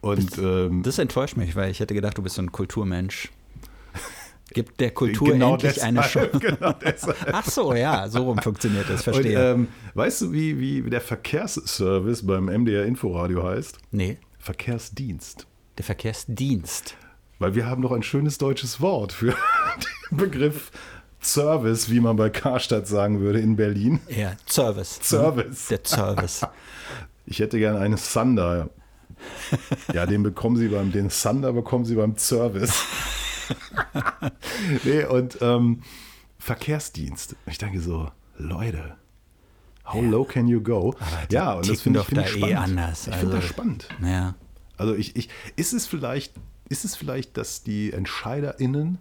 B: Und,
C: das, ähm, das, enttäuscht mich, weil ich hätte gedacht, du bist so ein Kulturmensch. [laughs] Gibt der Kultur genau endlich deshalb, eine Chance? [laughs] Genau Ach so, ja, so rum funktioniert das, verstehe.
B: Und, ähm, weißt du, wie, wie der Verkehrsservice beim MDR Inforadio heißt?
C: Nee.
B: Verkehrsdienst.
C: Der Verkehrsdienst.
B: Weil wir haben doch ein schönes deutsches Wort für [laughs] den Begriff Service, wie man bei Karstadt sagen würde in Berlin.
C: Ja, Service.
B: Service.
C: Der Service.
B: Ich hätte gerne eine Thunder [laughs] ja, den bekommen sie beim, den Thunder bekommen sie beim Service. [laughs] nee, und ähm, Verkehrsdienst. Ich denke so, Leute, how ja. low can you go?
C: Aber ja, und das finde ich, find ich spannend. Eh anders.
B: Ich finde das also, spannend.
C: Ja.
B: Also ich, ich, ist es vielleicht, ist es vielleicht, dass die EntscheiderInnen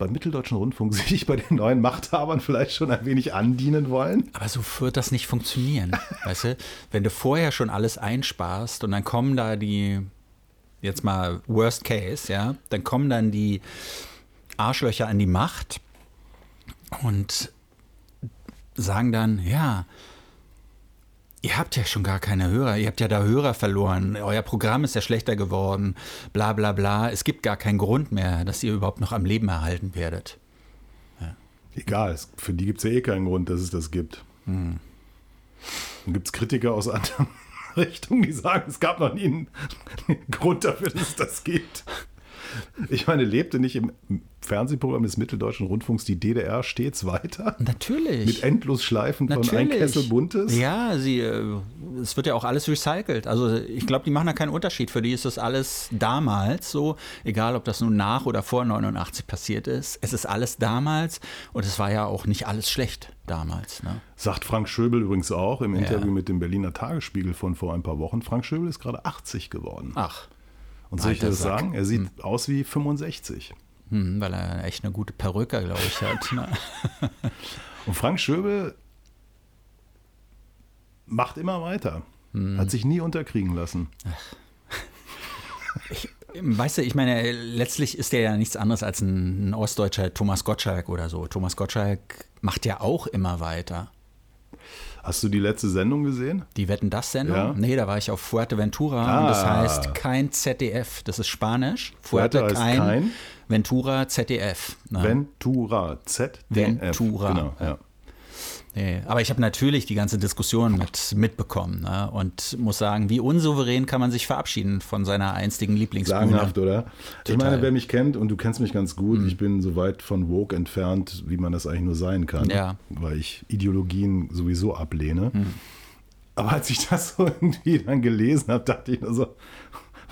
B: beim Mitteldeutschen Rundfunk [laughs] sich bei den neuen Machthabern vielleicht schon ein wenig andienen wollen.
C: Aber so wird das nicht funktionieren. [laughs] weißt du, wenn du vorher schon alles einsparst und dann kommen da die, jetzt mal Worst Case, ja, dann kommen dann die Arschlöcher an die Macht und sagen dann, ja, Ihr habt ja schon gar keine Hörer, ihr habt ja da Hörer verloren, euer Programm ist ja schlechter geworden, bla bla bla. Es gibt gar keinen Grund mehr, dass ihr überhaupt noch am Leben erhalten werdet.
B: Ja. Egal, für die gibt es ja eh keinen Grund, dass es das gibt. Hm. Dann gibt es Kritiker aus [laughs] anderen Richtungen, die sagen, es gab noch nie einen [laughs] Grund dafür, dass es das gibt. [laughs] Ich meine, lebte nicht im Fernsehprogramm des Mitteldeutschen Rundfunks die DDR stets weiter?
C: Natürlich.
B: Mit Endlosschleifen Natürlich. von ein Kessel Buntes?
C: Ja, sie, äh, es wird ja auch alles recycelt. Also ich glaube, die machen da keinen Unterschied. Für die ist das alles damals so, egal ob das nun nach oder vor 89 passiert ist. Es ist alles damals und es war ja auch nicht alles schlecht damals. Ne?
B: Sagt Frank Schöbel übrigens auch im Interview ja. mit dem Berliner Tagesspiegel von vor ein paar Wochen. Frank Schöbel ist gerade 80 geworden.
C: Ach.
B: Und soll ich das sagen? Er sieht hm. aus wie 65.
C: Hm, weil er echt eine gute Perücke, glaube ich, hat. Ne? [laughs]
B: Und Frank Schöbel macht immer weiter. Hm. Hat sich nie unterkriegen lassen.
C: Ich, weißt du, ich meine, letztlich ist der ja nichts anderes als ein, ein ostdeutscher Thomas Gottschalk oder so. Thomas Gottschalk macht ja auch immer weiter.
B: Hast du die letzte Sendung gesehen?
C: Die Wetten das Sendung? Ja. Nee, da war ich auf Fuerteventura ah. und das heißt kein ZDF. Das ist Spanisch.
B: Fuerte, Fuerte kein, kein,
C: Ventura ZDF.
B: Ne? Ventura ZDF.
C: Ventura. Genau, ja. Nee, aber ich habe natürlich die ganze Diskussion mit, mitbekommen ne? und muss sagen, wie unsouverän kann man sich verabschieden von seiner einstigen Lieblingsbühne.
B: Sagenhaft, oder? Total. Ich meine, wer mich kennt und du kennst mich ganz gut, mhm. ich bin so weit von Woke entfernt, wie man das eigentlich nur sein kann,
C: ja.
B: weil ich Ideologien sowieso ablehne. Mhm. Aber als ich das so [laughs] irgendwie dann gelesen habe, dachte ich nur so,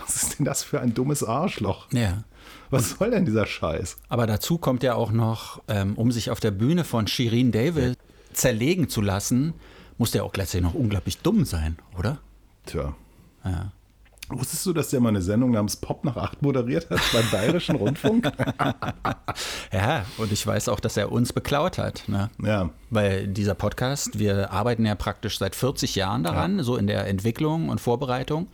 B: was ist denn das für ein dummes Arschloch?
C: Ja.
B: Was soll denn dieser Scheiß?
C: Aber dazu kommt ja auch noch, ähm, um sich auf der Bühne von Shirin David zerlegen zu lassen, Muss der auch gleichzeitig noch unglaublich dumm sein, oder?
B: Tja.
C: Ja.
B: Wusstest du, dass der mal eine Sendung namens Pop nach acht moderiert hat beim Bayerischen [laughs] Rundfunk?
C: Ja, und ich weiß auch, dass er uns beklaut hat. Ne?
B: ja.
C: Weil dieser Podcast, wir arbeiten ja praktisch seit 40 Jahren daran, so in der Entwicklung und Vorbereitung.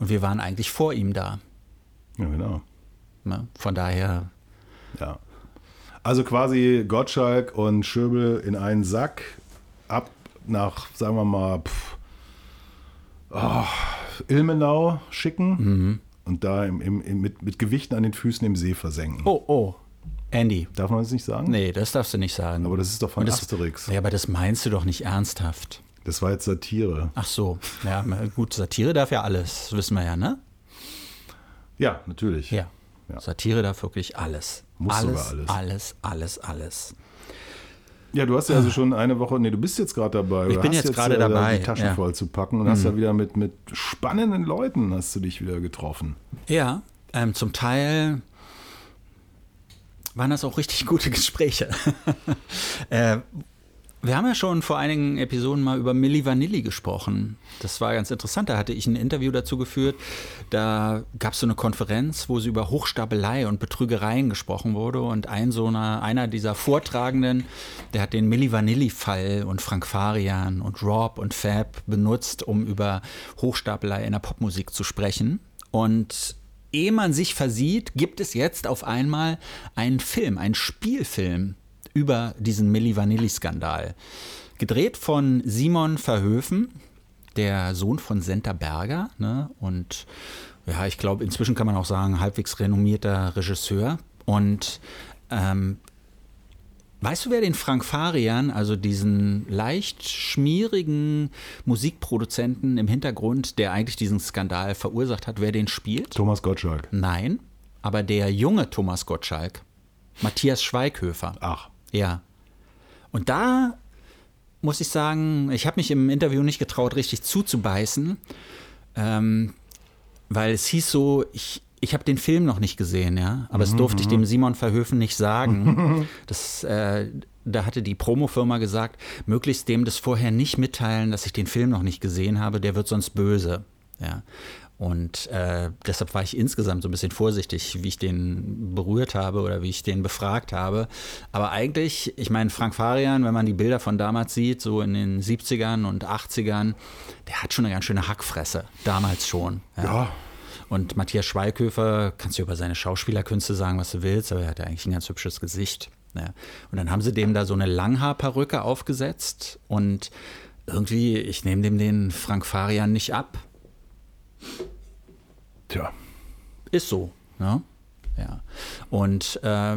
C: Und wir waren eigentlich vor ihm da.
B: Ja, genau.
C: Ne? Von daher,
B: Ja. Also quasi Gottschalk und Schöbel in einen Sack ab nach, sagen wir mal, pff, oh, Ilmenau schicken und da im, im, mit, mit Gewichten an den Füßen im See versenken.
C: oh, oh, Andy.
B: Darf man das nicht sagen?
C: Nee, das darfst du nicht sagen.
B: Aber das ist doch von
C: das,
B: Asterix.
C: Ja, aber das meinst du doch nicht ernsthaft.
B: Das war jetzt Satire.
C: Ach so, ja, gut, Satire darf ja alles, wissen wir ja, ne?
B: Ja, natürlich.
C: Ja.
B: Ja.
C: Satire darf wirklich alles.
B: Muss
C: alles,
B: sogar alles.
C: alles, alles, alles.
B: Ja, du hast ja also schon eine Woche, nee, du bist jetzt gerade dabei.
C: Ich bin
B: hast
C: jetzt gerade
B: äh,
C: dabei,
B: Die Taschen
C: ja. Mhm.
B: voll zu packen und hast da wieder mit, mit spannenden Leuten hast du dich wieder getroffen.
C: Ja, ähm, zum Teil waren das auch richtig gute [laughs] Gespräche. äh, wir haben ja schon vor einigen Episoden mal über Milli Vanilli gesprochen. Das war ganz interessant. Da hatte ich ein Interview dazu geführt. Da gab es so eine Konferenz, wo sie über Hochstapelei und Betrügereien gesprochen wurde. Und ein so einer, einer dieser Vortragenden, der hat den Milli Vanilli-Fall und Frank Farian und Rob und Fab benutzt, um über Hochstapelei in der Popmusik zu sprechen. Und ehe man sich versieht, gibt es jetzt auf einmal einen Film, einen Spielfilm über diesen Milli Vanilli-Skandal. Gedreht von Simon Verhöfen, der Sohn von Senta Berger. Ne? Und ja, ich glaube, inzwischen kann man auch sagen, halbwegs renommierter Regisseur. Und ähm, Weißt du, wer den Frank Farian, also diesen leicht schmierigen Musikproduzenten im Hintergrund, der eigentlich diesen Skandal verursacht hat, wer den spielt?
B: Thomas Gottschalk.
C: Nein, aber der junge Thomas Gottschalk, Matthias Schweighöfer.
B: Ach,
C: Ja. Und da muss ich sagen, ich habe mich im Interview nicht getraut, richtig zuzubeißen, ähm, weil es hieß so, ich, ich habe den Film noch nicht gesehen, ja, aber das durfte ich dem Simon Verhöfen nicht sagen. [laughs] Das, äh, da hatte die Promofirma gesagt, möglichst dem das vorher nicht mitteilen, dass ich den Film noch nicht gesehen habe, der wird sonst böse. Ja. Und äh, deshalb war ich insgesamt so ein bisschen vorsichtig, wie ich den berührt habe oder wie ich den befragt habe. Aber eigentlich, ich meine, Frank Farian, wenn man die Bilder von damals sieht, so in den 70ern und 80ern, der hat schon eine ganz schöne Hackfresse. Damals schon.
B: ja.
C: Und Matthias Schweighöfer, kannst du über seine Schauspielerkünste sagen, was du willst, aber er hat ja eigentlich ein ganz hübsches Gesicht. Ja. Und dann haben sie dem da so eine Langhaarperücke aufgesetzt und irgendwie, ich nehme dem den Frank Farian nicht ab.
B: Tja.
C: Ist so. Ne? Ja. Und äh,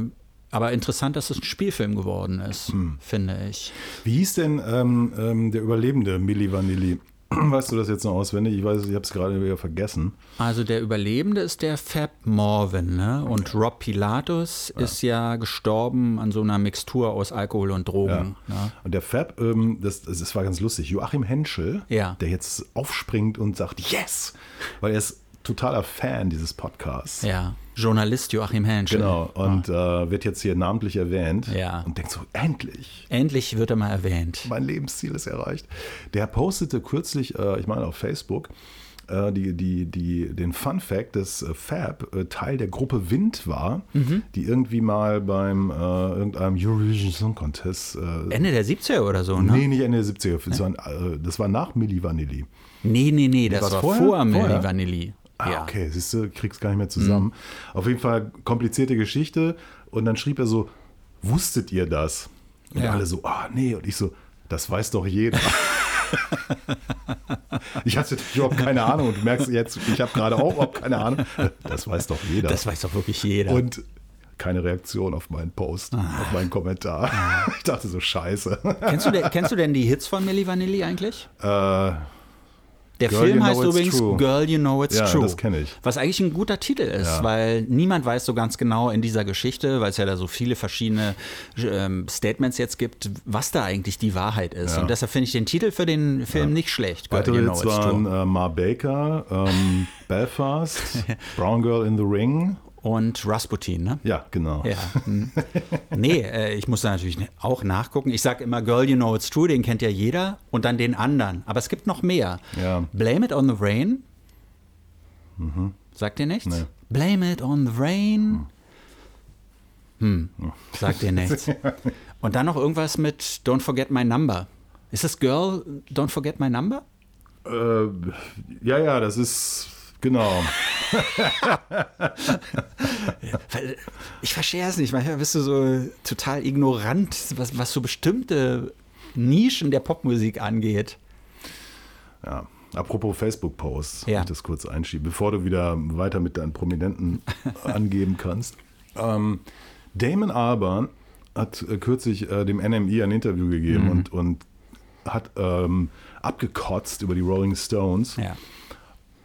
C: aber interessant, dass es ein Spielfilm geworden ist, finde ich.
B: Wie hieß denn ähm, ähm, der Überlebende Milli Vanilli? [clears throat] Weißt du das jetzt noch auswendig? Ich weiß, ich habe es gerade wieder vergessen.
C: Also der Überlebende ist der Fab Morvan, ne? Und Rob Pilatus ist ja gestorben an so einer Mixtur aus Alkohol und Drogen. Ne?
B: Und der Fab, ähm, das, das, das war ganz lustig. Joachim Henschel,
C: Ja.
B: der jetzt aufspringt und sagt Yes, weil er ist totaler Fan dieses Podcasts.
C: Ja. Journalist Joachim Henschel.
B: Genau, und äh, wird jetzt hier namentlich erwähnt
C: Ja.
B: und denkt so, endlich,
C: Endlich wird er mal erwähnt.
B: mein Lebensziel ist erreicht. Der postete kürzlich, äh, ich meine auf Facebook, äh, die, die, die, den Fun Fact, dass äh, Fab äh, Teil der Gruppe Wind war,
C: Mhm.
B: die irgendwie mal beim äh, irgendeinem Eurovision Song Contest
C: Ende der 70er oder so, ne?
B: Nee, nicht Ende der 70er. Das, war, das war nach Milli Vanilli.
C: Nee, nee, nee, das
B: war's
C: war
B: vorher?
C: vor Milli? Vanilli.
B: Ah,
C: ja. Mhm.
B: okay, siehst du, kriegst gar nicht mehr zusammen. Auf jeden Fall komplizierte Geschichte. Und dann schrieb er so, wusstet ihr das? Und
C: Ja.
B: alle so, ah nee. Und ich so, das weiß doch jeder. [laughs] ich hatte überhaupt keine Ahnung. Und du merkst jetzt, ich habe gerade auch überhaupt keine Ahnung. Das weiß doch jeder.
C: Das weiß doch wirklich jeder.
B: und keine Reaktion auf meinen Post, auf meinen Kommentar. [laughs] Ich dachte so, scheiße.
C: kennst, du denn, kennst du denn die Hits von Milli Vanilli eigentlich?
B: Äh,
C: Der
B: Girl,
C: Film
B: You Know
C: heißt übrigens
B: True.
C: Girl, You Know It's
B: Ja,
C: True.
B: das kenn ich.
C: Was eigentlich ein guter Titel ist,
B: Ja.
C: weil niemand weiß so ganz genau in dieser Geschichte, weil es ja da so viele verschiedene ähm, Statements jetzt gibt, was da eigentlich die Wahrheit ist.
B: Ja.
C: Und deshalb finde ich den Titel für den Film nicht schlecht. Girl,
B: Weitere
C: You Know It's
B: waren äh, Ma Baker, ähm, [laughs] Belfast, Brown Girl in the Ring
C: und Rasputin, ne?
B: Ja, genau.
C: Ja. hm. nee, äh, ich muss da natürlich auch nachgucken. Ich sage immer, Girl, you know it's true, den kennt ja jeder und dann den anderen. Aber es gibt noch mehr.
B: Ja.
C: Blame it on the rain. Sagt dir nichts?
B: Nee.
C: Blame it on the rain. Hm, sagt dir nichts. [laughs] Und dann noch irgendwas mit Don't forget my number. Ist das Girl, Don't forget my number?
B: Äh, ja, ja, das ist genau. [laughs]
C: Ich verstehe es nicht. Manchmal bist du so total ignorant, was, was so bestimmte Nischen der Popmusik angeht.
B: Ja. Apropos Facebook-Posts,
C: Ja.
B: ich das kurz einschieben, bevor du wieder weiter mit deinen Prominenten [laughs] angeben kannst. Ähm, Damon Albarn hat äh, kürzlich äh, dem NME ein Interview gegeben
C: Mhm.
B: und, und hat ähm, abgekotzt über die Rolling Stones
C: Ja.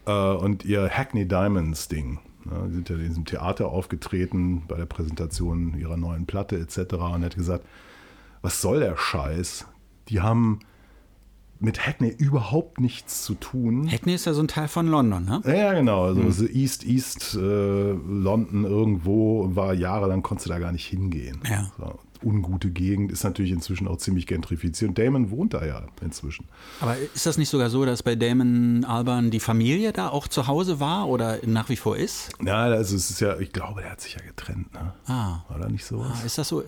B: Äh, und ihr Hackney Diamonds Ding. Ja, die sind ja in diesem Theater aufgetreten bei der Präsentation ihrer neuen Platte etc. Und er hat gesagt, was soll der Scheiß? Die haben mit Hackney überhaupt nichts zu tun.
C: Hackney ist ja so ein Teil von London, ne?
B: Ja, ja, genau. Also so East, East äh, London irgendwo war jahrelang, konntest du da gar nicht hingehen.
C: Ja.
B: So, ungute Gegend, ist natürlich inzwischen auch ziemlich gentrifiziert. Und Damon wohnt da ja inzwischen.
C: Aber ist das nicht sogar so, dass bei Damon Alban die Familie da auch zu Hause war oder nach wie vor ist?
B: Ja, also es ist ja, ich glaube, der hat sich ja getrennt, ne?
C: Ah.
B: War da nicht sowas?
C: Ah, Ist das so?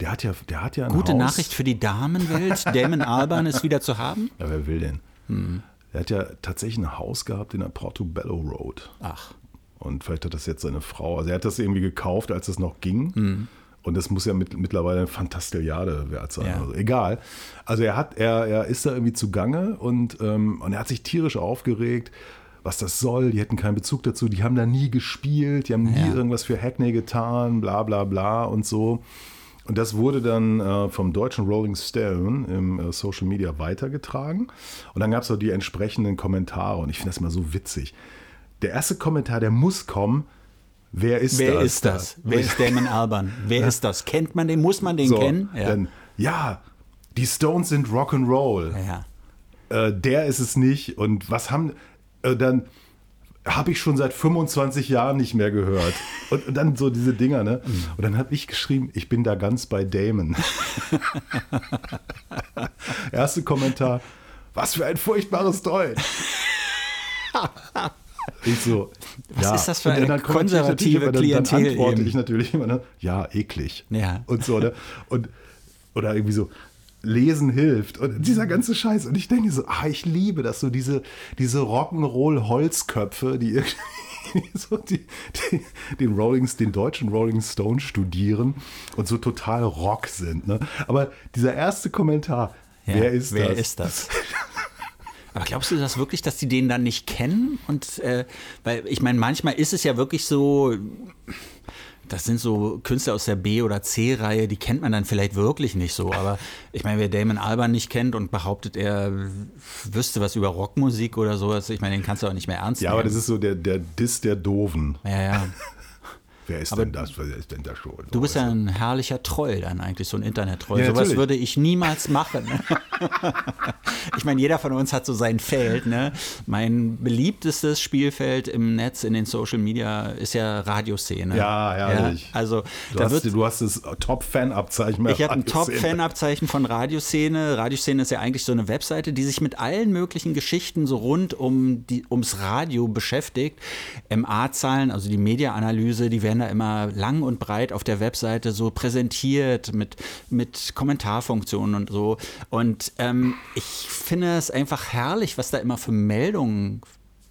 B: Der hat ja, der hat ja ein
C: Gute
B: Haus.
C: Nachricht für die Damenwelt. [laughs] Damon Alban ist wieder zu haben?
B: Ja, wer will denn?
C: Hm.
B: Der hat ja tatsächlich ein Haus gehabt in der Portobello Road.
C: Ach.
B: Und vielleicht hat das jetzt seine Frau. Also er hat das irgendwie gekauft, als es noch ging. Und das muss ja mit, mittlerweile eine Fantastilliarde wert sein.
C: Ja.
B: Also egal. Also er hat, er, er ist da irgendwie zugange und, ähm, und er hat sich tierisch aufgeregt, was das soll. Die hätten keinen Bezug dazu. Die haben da nie gespielt, die haben nie
C: Ja.
B: irgendwas für Hackney getan, bla bla bla und so. Und das wurde dann äh, vom deutschen Rolling Stone im äh, Social Media weitergetragen. Und dann gab es auch die entsprechenden Kommentare. Und ich finde das immer so witzig. Der erste Kommentar, der muss kommen. Wer ist
C: Wer
B: das?
C: ist das? Wer ist [laughs] Damon Alban? Wer ist das? Kennt man den? Muss man den
B: so,
C: kennen?
B: Ja. Dann, ja, die Stones sind Rock'n'Roll.
C: ja.
B: Äh, der ist es nicht. Und was haben. Äh, dann habe ich schon seit 25 Jahren nicht mehr gehört. [laughs] Und, und dann so diese Dinger, ne? Und dann habe ich geschrieben, ich bin da ganz bei Damon. [laughs] Erste Kommentar, was für ein furchtbares Deutsch. Ich so,
C: Was
B: ja.
C: ist das für eine
B: dann
C: konservative
B: dann, dann
C: Klientel
B: antworte
C: eben?
B: ich natürlich immer, ne? ja, eklig.
C: Ja.
B: Und so, ne? Und, oder irgendwie so, Lesen hilft und dieser ganze Scheiß. Und ich denke so, ah, ich liebe das, so diese, diese Rock'n'Roll-Holzköpfe, die irgendwie [laughs] so die, die, den Rollings, den deutschen Rolling Stone studieren und so total Rock sind. Ne? Aber dieser erste Kommentar,
C: Ja,
B: wer ist
C: wer
B: das?
C: ist das? [laughs] Aber glaubst du das wirklich, dass die den dann nicht kennen? Und äh, weil ich meine, manchmal ist es ja wirklich so, das sind so Künstler aus der B- oder C-Reihe, die kennt man dann vielleicht wirklich nicht so. Aber ich meine, wer Damon Alban nicht kennt und behauptet, er wüsste was über Rockmusik oder sowas, ich meine, den kannst du auch nicht mehr ernst
B: Ja,
C: nehmen.
B: aber das ist so der, der Diss der Doofen.
C: ja, ja. [laughs]
B: Wer ist
C: Aber
B: denn das? Wer ist denn das schon?
C: Du bist ja ein herrlicher Troll dann eigentlich, so ein Internet-Troll.
B: Ja,
C: Sowas
B: natürlich.
C: würde ich niemals machen. [laughs] ich meine, jeder von uns hat so sein Feld. Ne? Mein beliebtestes Spielfeld im Netz, in den Social Media, ist ja Radioszene.
B: Ja, herrlich.
C: Ja, also,
B: Du
C: da
B: hast,
C: wird
B: du hast das Top-Fan-Abzeichen.
C: ich habe ein. Top-Fan-Abzeichen von Radioszene. Radioszene ist ja eigentlich so eine Webseite, die sich mit allen möglichen Geschichten so rund um die, ums Radio beschäftigt. MA-Zahlen, also die Media-Analyse, die werden da immer lang und breit auf der Webseite so präsentiert mit, mit Kommentarfunktionen und so. Und ähm, ich finde es einfach herrlich, was da immer für Meldungen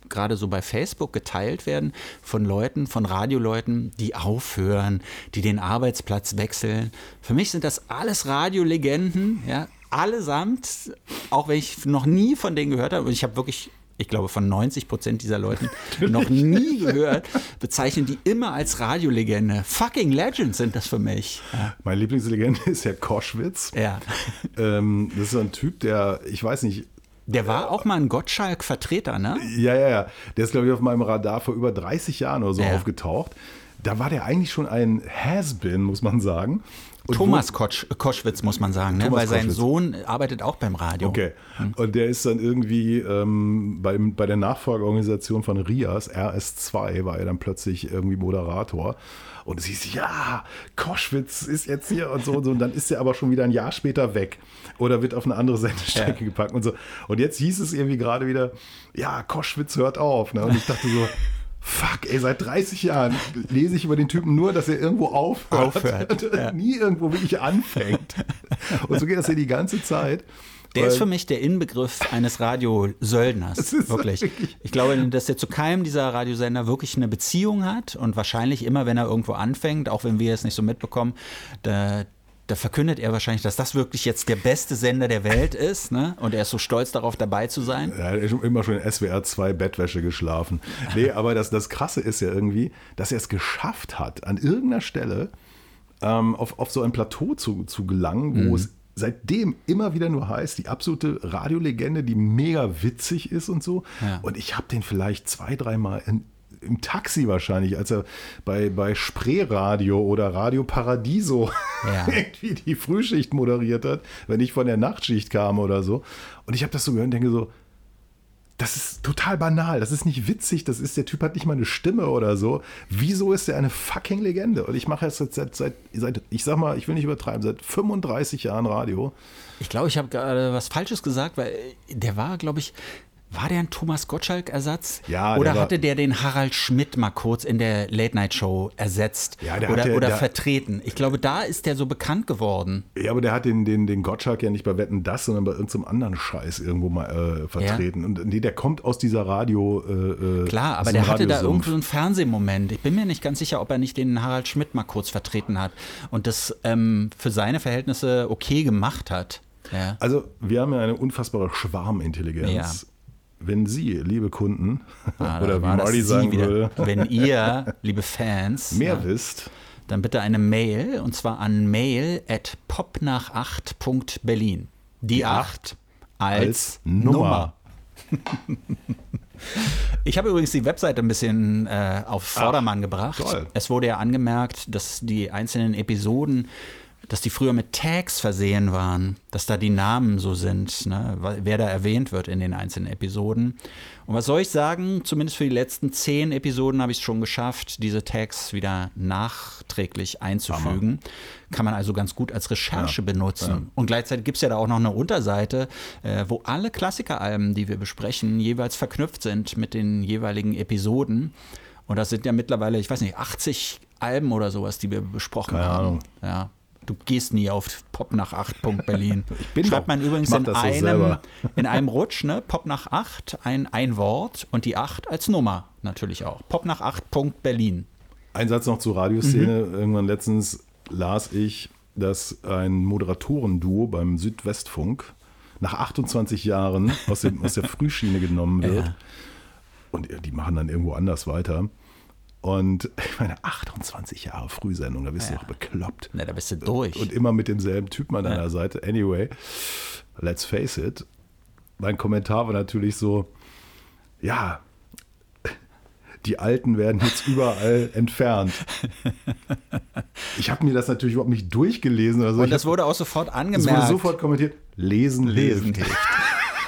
C: gerade so bei Facebook geteilt werden von Leuten, von Radioleuten, die aufhören, die den Arbeitsplatz wechseln. Für mich sind das alles Radiolegenden, ja, allesamt, auch wenn ich noch nie von denen gehört habe. Und ich habe wirklich, ich glaube, von 90 Prozent dieser Leuten [laughs] noch nie gehört, bezeichnen die immer als Radiolegende. Fucking Legends sind das für mich. Ja.
B: Meine Lieblingslegende ist Herr Koschwitz.
C: ja.
B: Ähm, das ist ein Typ, der, ich weiß nicht,
C: Der war auch mal ein Gottschalk-Vertreter, ne?
B: ja, ja, ja, der ist, glaube ich, auf meinem Radar vor über 30 Jahren oder so
C: Ja.
B: aufgetaucht. Da war der eigentlich schon ein Has-Been, muss man sagen. Und
C: Thomas Kosch, Koschwitz, muss man sagen, ne? Weil sein
B: Koschwitz.
C: Sohn arbeitet auch beim Radio.
B: Okay. Und der ist dann irgendwie ähm, beim, bei der Nachfolgeorganisation von RIAS, RS2, war er dann plötzlich irgendwie Moderator. Und es hieß, ja, Koschwitz ist jetzt hier und so und so. Und dann ist er aber schon wieder ein Jahr später weg. Oder wird auf eine andere [laughs] Sendestrecke
C: Ja.
B: gepackt und so. Und jetzt hieß es irgendwie gerade wieder, ja, Koschwitz hört auf. Ne? Und ich dachte so, fuck, ey, seit 30 Jahren lese ich über den Typen nur, dass er irgendwo aufhört.
C: Aufhört,
B: und [laughs]
C: ja.
B: nie irgendwo wirklich anfängt. Und so geht das ja die ganze Zeit.
C: Der ist für mich der Inbegriff eines Radiosöldners.
B: Das ist
C: Wirklich.
B: wirklich-
C: Ich glaube, dass er zu keinem dieser Radiosender wirklich eine Beziehung hat und wahrscheinlich immer, wenn er irgendwo anfängt, auch wenn wir es nicht so mitbekommen, da, da verkündet er wahrscheinlich, dass das wirklich jetzt der beste Sender der Welt ist. Ne? Und er ist so stolz darauf, dabei zu sein.
B: Ja, er hat immer schon in SWR 2 Bettwäsche geschlafen. Nee, [laughs] aber das, das Krasse ist ja irgendwie, dass er es geschafft hat, an irgendeiner Stelle ähm, auf, auf so ein Plateau zu, zu gelangen, wo es seitdem immer wieder nur heißt, die absolute Radiolegende, die mega witzig ist und so.
C: Ja.
B: Und ich habe den vielleicht zwei, dreimal in, im Taxi wahrscheinlich, als er bei, bei Spreeradio oder Radio Paradiso [laughs]
C: Ja.
B: irgendwie die Frühschicht moderiert hat, wenn ich von der Nachtschicht kam oder so. Und ich habe das so gehört und denke so, das ist total banal, das ist nicht witzig, das ist, der Typ hat nicht mal eine Stimme oder so. Wieso ist er eine fucking Legende? Und ich mache jetzt seit, seit, seit, ich sag mal, ich will nicht übertreiben, seit 35 Jahren Radio.
C: Ich glaube, ich habe gerade was Falsches gesagt, weil der war, glaube ich, war der ein Thomas Gottschalk-Ersatz?
B: Ja, der
C: Oder
B: war-
C: hatte der den Harald Schmidt mal kurz in der Late-Night-Show ersetzt?
B: Ja, der
C: oder
B: hat ja-
C: oder
B: der-
C: vertreten? Ich glaube, da ist der so bekannt geworden.
B: Ja, aber der hat den, den, den Gottschalk ja nicht bei Wetten das, sondern bei irgendeinem anderen Scheiß irgendwo mal äh, vertreten. Und nee, der kommt aus dieser Radio. Äh, äh,
C: Klar, aber der hatte da irgendwie so einen Fernsehmoment. Ich bin mir nicht ganz sicher, ob er nicht den Harald Schmidt mal kurz vertreten hat und das ähm, für seine Verhältnisse okay gemacht hat. Ja.
B: Also, wir haben ja eine unfassbare Schwarmintelligenz.
C: Ja.
B: Wenn Sie, liebe Kunden,
C: Ah, [laughs]
B: oder wie Marty sagen
C: wieder.
B: würde,
C: Wenn [laughs] ihr, liebe Fans,
B: mehr
C: ja,
B: wisst,
C: dann bitte eine Mail und zwar an mail at popnach8.berlin. Die 8 als,
B: als
C: Nummer.
B: Nummer. [laughs]
C: Ich habe übrigens die Webseite ein bisschen äh, auf Vordermann gebracht.
B: toll.
C: Es wurde ja angemerkt, dass die einzelnen Episoden, dass die früher mit Tags versehen waren, dass da die Namen so sind, ne, wer da erwähnt wird in den einzelnen Episoden. Und was soll ich sagen? Zumindest für die letzten zehn Episoden habe ich es schon geschafft, diese Tags wieder nachträglich einzufügen. Kann man also ganz gut als Recherche benutzen. Und gleichzeitig gibt es ja da auch noch eine Unterseite, äh, wo alle Klassikeralben, die wir besprechen, jeweils verknüpft sind mit den jeweiligen Episoden. Und das sind ja mittlerweile, ich weiß nicht, 80 Alben oder sowas, die wir besprochen
B: Keine
C: haben.
B: Ahnung.
C: Ja. Du gehst nie auf Pop nach 8. Berlin. [laughs]
B: bin
C: Schreibt man übrigens in
B: so
C: einem, in einem Rutsch, ne? Pop nach 8, ein, ein Wort und die 8 als Nummer natürlich auch. Pop nach 8. Berlin.
B: Ein Satz noch zur Radioszene.
C: Mhm.
B: Irgendwann letztens las ich, dass ein Moderatorenduo beim Südwestfunk nach 28 Jahren aus, dem, aus der Frühschiene genommen [laughs] wird.
C: Ja.
B: Und die machen dann irgendwo anders weiter. Und [laughs] ich meine, 28 Jahre Frühsendung, da bist du
C: Ja.
B: doch bekloppt.
C: Na, da bist du durch.
B: Und immer mit demselben Typen an deiner Seite. Anyway, let's face it. Mein Kommentar war natürlich so, ja, die Alten werden jetzt überall [laughs] entfernt. Ich habe mir das natürlich überhaupt nicht durchgelesen. Oder so.
C: und das
B: hab-
C: wurde auch sofort
B: es
C: angemerkt.
B: wurde sofort kommentiert, lesen,
C: Lesen
B: hilft. [laughs]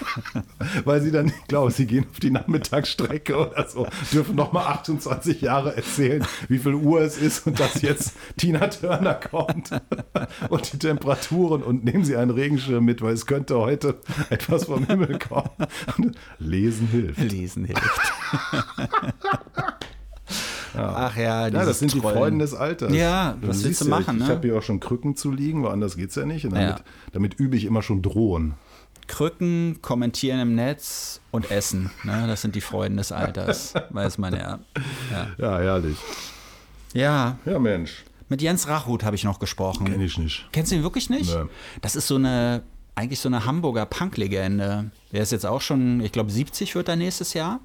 B: [laughs] Weil sie dann, ich glaube, sie gehen auf die Nachmittagsstrecke oder so, dürfen nochmal 28 Jahre erzählen, wie viel Uhr es ist und dass jetzt Tina Turner kommt [laughs] und die Temperaturen und nehmen sie einen Regenschirm mit, weil es könnte heute etwas vom Himmel kommen. Und lesen hilft.
C: Lesen hilft. [laughs] Ach ja,
B: Ja, das sind die
C: Trollen.
B: Freuden des Alters.
C: Ja,
B: Du
C: was willst du
B: ja,
C: machen,
B: Ich, ich
C: ne?
B: habe hier auch schon Krücken zu liegen, woanders geht es ja nicht. Und damit,
C: Ja.
B: damit übe ich immer schon Drohen.
C: Krücken, kommentieren im Netz und essen. Ne? Das sind die Freuden des Alters, [laughs] weiß man ja. Ja,
B: Ja, herrlich.
C: ja
B: Ja, Mensch.
C: mit Jens Rachut habe ich noch gesprochen.
B: Kenn ich nicht.
C: Kennst du ihn wirklich nicht?
B: Nö.
C: Das ist so eine, eigentlich so eine Hamburger Punk-Legende. Der ist jetzt auch schon, ich glaube, 70 wird er nächstes Jahr.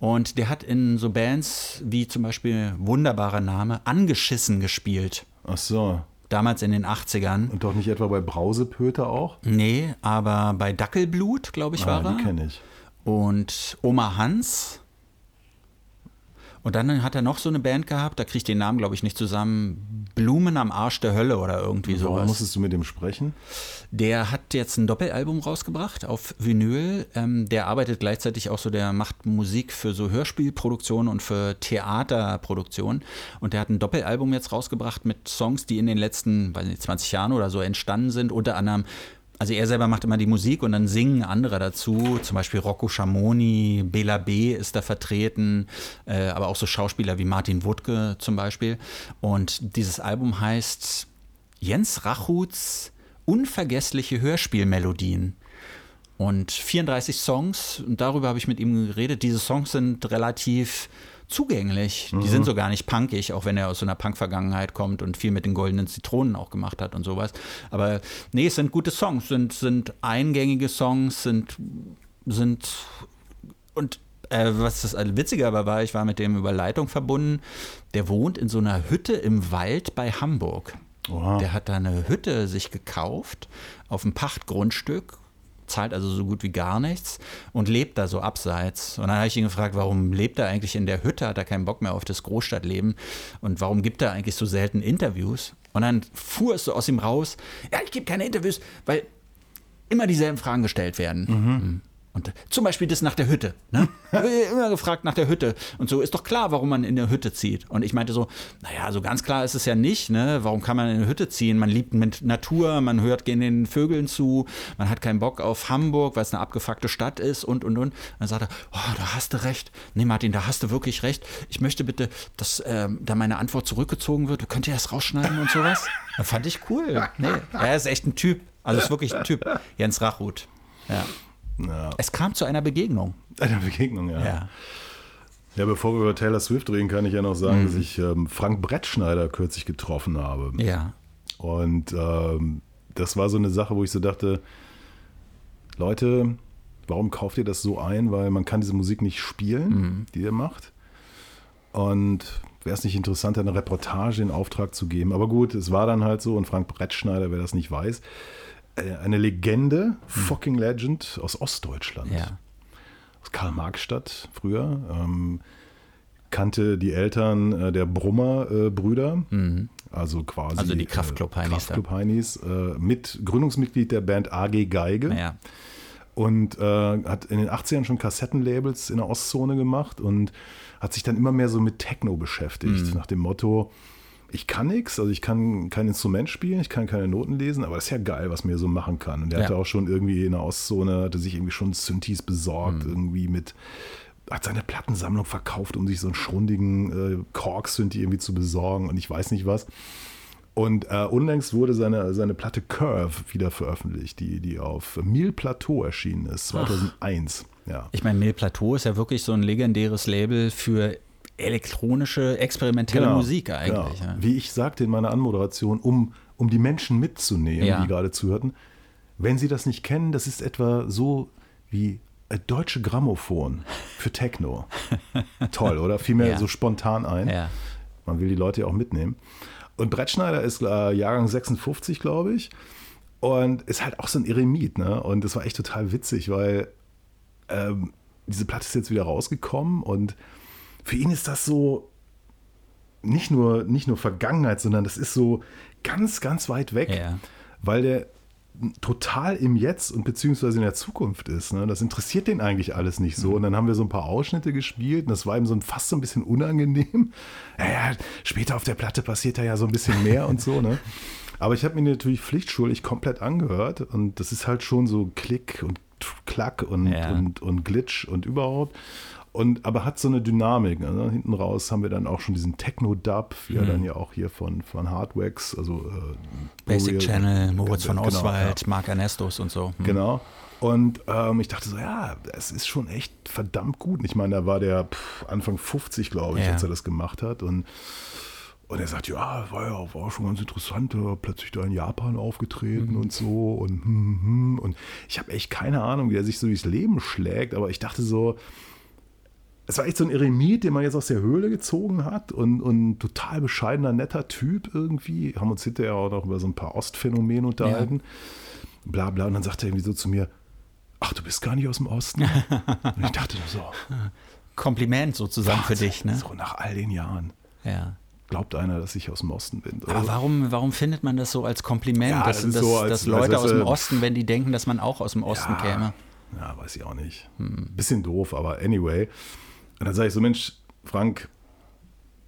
C: Und der hat in so Bands wie zum Beispiel wunderbarer Name Angeschissen gespielt.
B: Ach so.
C: Damals in den 80ern.
B: Und doch nicht etwa bei Brausepöter auch?
C: Nee, aber bei Dackelblut, glaube ich, war
B: ah,
C: er.
B: die kenne ich.
C: Und Oma Hans. Und dann hat er noch so eine Band gehabt, da kriege ich den Namen, glaube ich, nicht zusammen. Blumen am Arsch der Hölle oder irgendwie
B: Warum
C: sowas.
B: musstest du mit dem sprechen?
C: Der hat jetzt ein Doppelalbum rausgebracht auf Vinyl. Ähm, der arbeitet gleichzeitig auch so, der macht Musik für so Hörspielproduktionen und für Theaterproduktionen. Und der hat ein Doppelalbum jetzt rausgebracht mit Songs, die in den letzten, weiß nicht, 20 Jahren oder so entstanden sind. Unter anderem also er selber macht immer die Musik und dann singen andere dazu, zum Beispiel Rocco Schamoni, Bela B. ist da vertreten, äh, aber auch so Schauspieler wie Martin Wuttke zum Beispiel. Und dieses Album heißt Jens Rachuts Unvergessliche Hörspielmelodien. Und 34 Songs, und darüber habe ich mit ihm geredet. Diese Songs sind relativ zugänglich. Die sind so gar nicht punkig, auch wenn er aus so einer Punk-Vergangenheit kommt und viel mit den goldenen Zitronen auch gemacht hat und sowas. Aber nee, es sind gute Songs, sind, sind eingängige Songs, sind, sind und äh, was das Witzige aber war, ich war mit dem über Leitung verbunden. Der wohnt in so einer Hütte im Wald bei Hamburg.
B: Oha.
C: Der hat da eine Hütte sich gekauft auf einem Pachtgrundstück zahlt also so gut wie gar nichts und lebt da so abseits. Und dann habe ich ihn gefragt, warum lebt er eigentlich in der Hütte, hat er keinen Bock mehr auf das Großstadtleben und warum gibt er eigentlich so selten Interviews? Und dann fuhr es so aus ihm raus, ja, ich gebe keine Interviews, weil immer dieselben Fragen gestellt werden. Mhm. Und zum Beispiel das nach der Hütte. Ne? [laughs] Immer gefragt nach der Hütte. Und so ist doch klar, warum man in der Hütte zieht. Und ich meinte so, naja, so ganz klar ist es ja nicht. Ne? Warum kann man in eine Hütte ziehen? Man liebt mit Natur, man hört gehen den Vögeln zu, man hat keinen Bock auf Hamburg, weil es eine abgefuckte Stadt ist und, und, und. Dann sagt er, oh, da hast du recht. Nee, Martin, da hast du wirklich recht. Ich möchte bitte, dass ähm, da meine Antwort zurückgezogen wird. Könnt ihr das rausschneiden und sowas? Das [laughs] fand ich cool. Nee, er ist echt ein Typ. Also ist wirklich ein Typ. Jens Rachut. Ja.
B: Ja,
C: Es kam zu einer Begegnung.
B: eine Begegnung, ja.
C: Ja.
B: Ja, bevor wir über Taylor Swift reden, kann ich ja noch sagen, dass ich ähm, Frank Brettschneider kürzlich getroffen habe.
C: Ja.
B: Und ähm, das war so eine Sache, wo ich so dachte, Leute, warum kauft ihr das so ein? Weil man kann diese Musik nicht spielen, die ihr macht. Und wäre es nicht interessanter, eine Reportage in Auftrag zu geben? Aber gut, es war dann halt so. Und Frank Brettschneider, wer das nicht weiß, eine Legende, fucking Legend aus Ostdeutschland
C: Ja.
B: aus Karl-Marx-Stadt früher. Ähm, kannte die Eltern äh, der Brummer-Brüder, also quasi
C: Mhm. Also die Kraftklub-Heinis da.
B: Kraftklub-Heinis, äh, mit Gründungsmitglied der Band AG Geige
C: Ja.
B: und äh, hat in den 80ern schon Kassettenlabels in der Ostzone gemacht und hat sich dann immer mehr so mit Techno beschäftigt, nach dem Motto, ich kann nichts, also ich kann kein Instrument spielen, ich kann keine Noten lesen, aber das ist ja geil, was hier so machen kann. Und der
C: Ja.
B: hatte auch schon irgendwie in der Ostzone, hatte sich irgendwie schon Synthes besorgt, irgendwie mit, hat seine Plattensammlung verkauft, um sich so einen schrundigen äh, Korg-Synthi irgendwie zu besorgen und ich weiß nicht was. Und äh, unlängst wurde seine, seine Platte Curve wieder veröffentlicht, die, die auf Mille Plateau erschienen ist, 2001. Ja.
C: Ich meine, Mil Plateau ist ja wirklich so ein legendäres Label für elektronische, experimentelle Musik eigentlich.
B: genau.
C: Ja.
B: Wie ich sagte in meiner Anmoderation, um, um die Menschen mitzunehmen,
C: Ja.
B: die gerade zuhörten, wenn sie das nicht kennen, das ist etwa so wie ein deutsche Grammophon für Techno. [laughs] Toll, oder? Fiel mir
C: Ja.
B: so spontan ein.
C: Ja.
B: Man will die Leute ja auch mitnehmen. Und Brettschneider ist äh, Jahrgang 56, glaube ich. Und ist halt auch so ein Eremit, ne? Und das war echt total witzig, weil ähm, diese Platte ist jetzt wieder rausgekommen und für ihn ist das so nicht nur, nicht nur Vergangenheit, sondern das ist so ganz, ganz weit weg,
C: Ja.
B: weil der total im Jetzt und beziehungsweise in der Zukunft ist. Ne? Das interessiert den eigentlich alles nicht so. Und dann haben wir so ein paar Ausschnitte gespielt und das war ihm so ein, fast so ein bisschen unangenehm. [laughs] Ja, ja, später auf der Platte passiert da ja so ein bisschen mehr und so. Ne? Aber ich habe mir natürlich pflichtschuldig komplett angehört und das ist halt schon so Klick und Klack und,
C: Ja.
B: und, und Glitch und überhaupt. Und aber hat so eine Dynamik. Ne? Hinten raus haben wir dann auch schon diesen Techno-Dub, wie er dann ja auch hier von, von Hardwax, also äh,
C: Basic
B: Burial-
C: Channel, Moritz von
B: Genau,
C: Oswald,
B: ja.
C: Marc Ernestos und so. Hm.
B: Genau. Und ähm, ich dachte so, ja, es ist schon echt verdammt gut. Ich meine, da war der pff, Anfang 50, glaube ich,
C: Ja.
B: als er das gemacht hat. Und, und er sagt, ja, war ja war schon ganz interessant, äh, plötzlich da in Japan aufgetreten und so. Und, hm, hm, hm. und ich habe echt keine Ahnung, wie er sich so durchs Leben schlägt. Aber ich dachte so, es war echt so ein Eremit, den man jetzt aus der Höhle gezogen hat und, und ein total bescheidener, netter Typ irgendwie. Haben uns hinterher auch noch über so ein paar Ostphänomene unterhalten. Bla bla. Und dann sagt er irgendwie so zu mir, ach, du bist gar nicht aus dem Osten? [laughs] und ich dachte so,
C: Kompliment sozusagen für dich, ne?
B: So nach all den Jahren.
C: Ja.
B: Glaubt einer, dass ich aus dem Osten bin?
C: Aber warum, warum findet man das so als Kompliment,
B: Ja,
C: dass,
B: das
C: dass,
B: so, als-
C: dass Leute
B: als-
C: aus dem Osten, wenn die denken, dass man auch aus dem Osten
B: Ja.
C: käme?
B: Ja, weiß ich auch nicht.
C: Hm.
B: Bisschen doof, aber anyway. Und dann sage ich so, Mensch, Frank,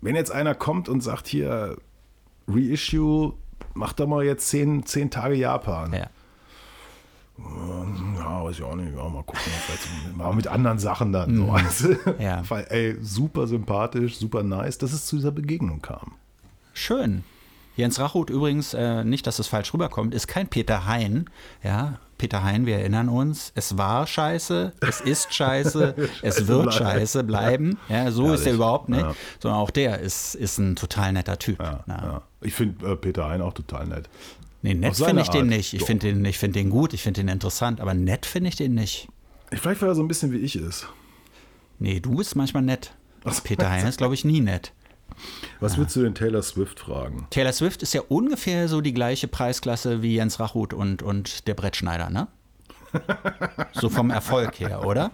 B: wenn jetzt einer kommt und sagt hier, Reissue, mach doch mal jetzt zehn, zehn Tage Japan.
C: Ja.
B: Ja, weiß ich auch nicht. Ja, mal gucken. Vielleicht mal mit anderen Sachen dann. So.
C: Mhm. Ja. [laughs]
B: Weil, ey, super sympathisch, super nice, dass es zu dieser Begegnung kam.
C: Schön. Jens Rachut übrigens, äh, nicht, dass es falsch rüberkommt, ist kein Peter Hein. Ja, Peter Hein, wir erinnern uns, es war scheiße, es ist scheiße, [laughs] es wird scheiße bleiben. Ja, so ist er überhaupt nicht.
B: Ja.
C: Sondern auch der ist, ist ein total netter Typ.
B: Ja,
C: Ja.
B: Ich finde äh, Peter Hein auch total nett.
C: Nee, nett finde ich den
B: Art.
C: nicht. Ich finde den, ich find den gut, ich finde den interessant, aber nett finde ich den nicht.
B: Vielleicht, weil er so ein bisschen wie ich ist.
C: Nee, du bist manchmal nett. Peter Hein ist, glaube ich, nie nett.
B: Was würdest du denn Taylor Swift fragen?
C: Taylor Swift ist ja ungefähr so die gleiche Preisklasse wie Jens Rachut und, und der Brettschneider, ne? [laughs] So vom Erfolg her, oder?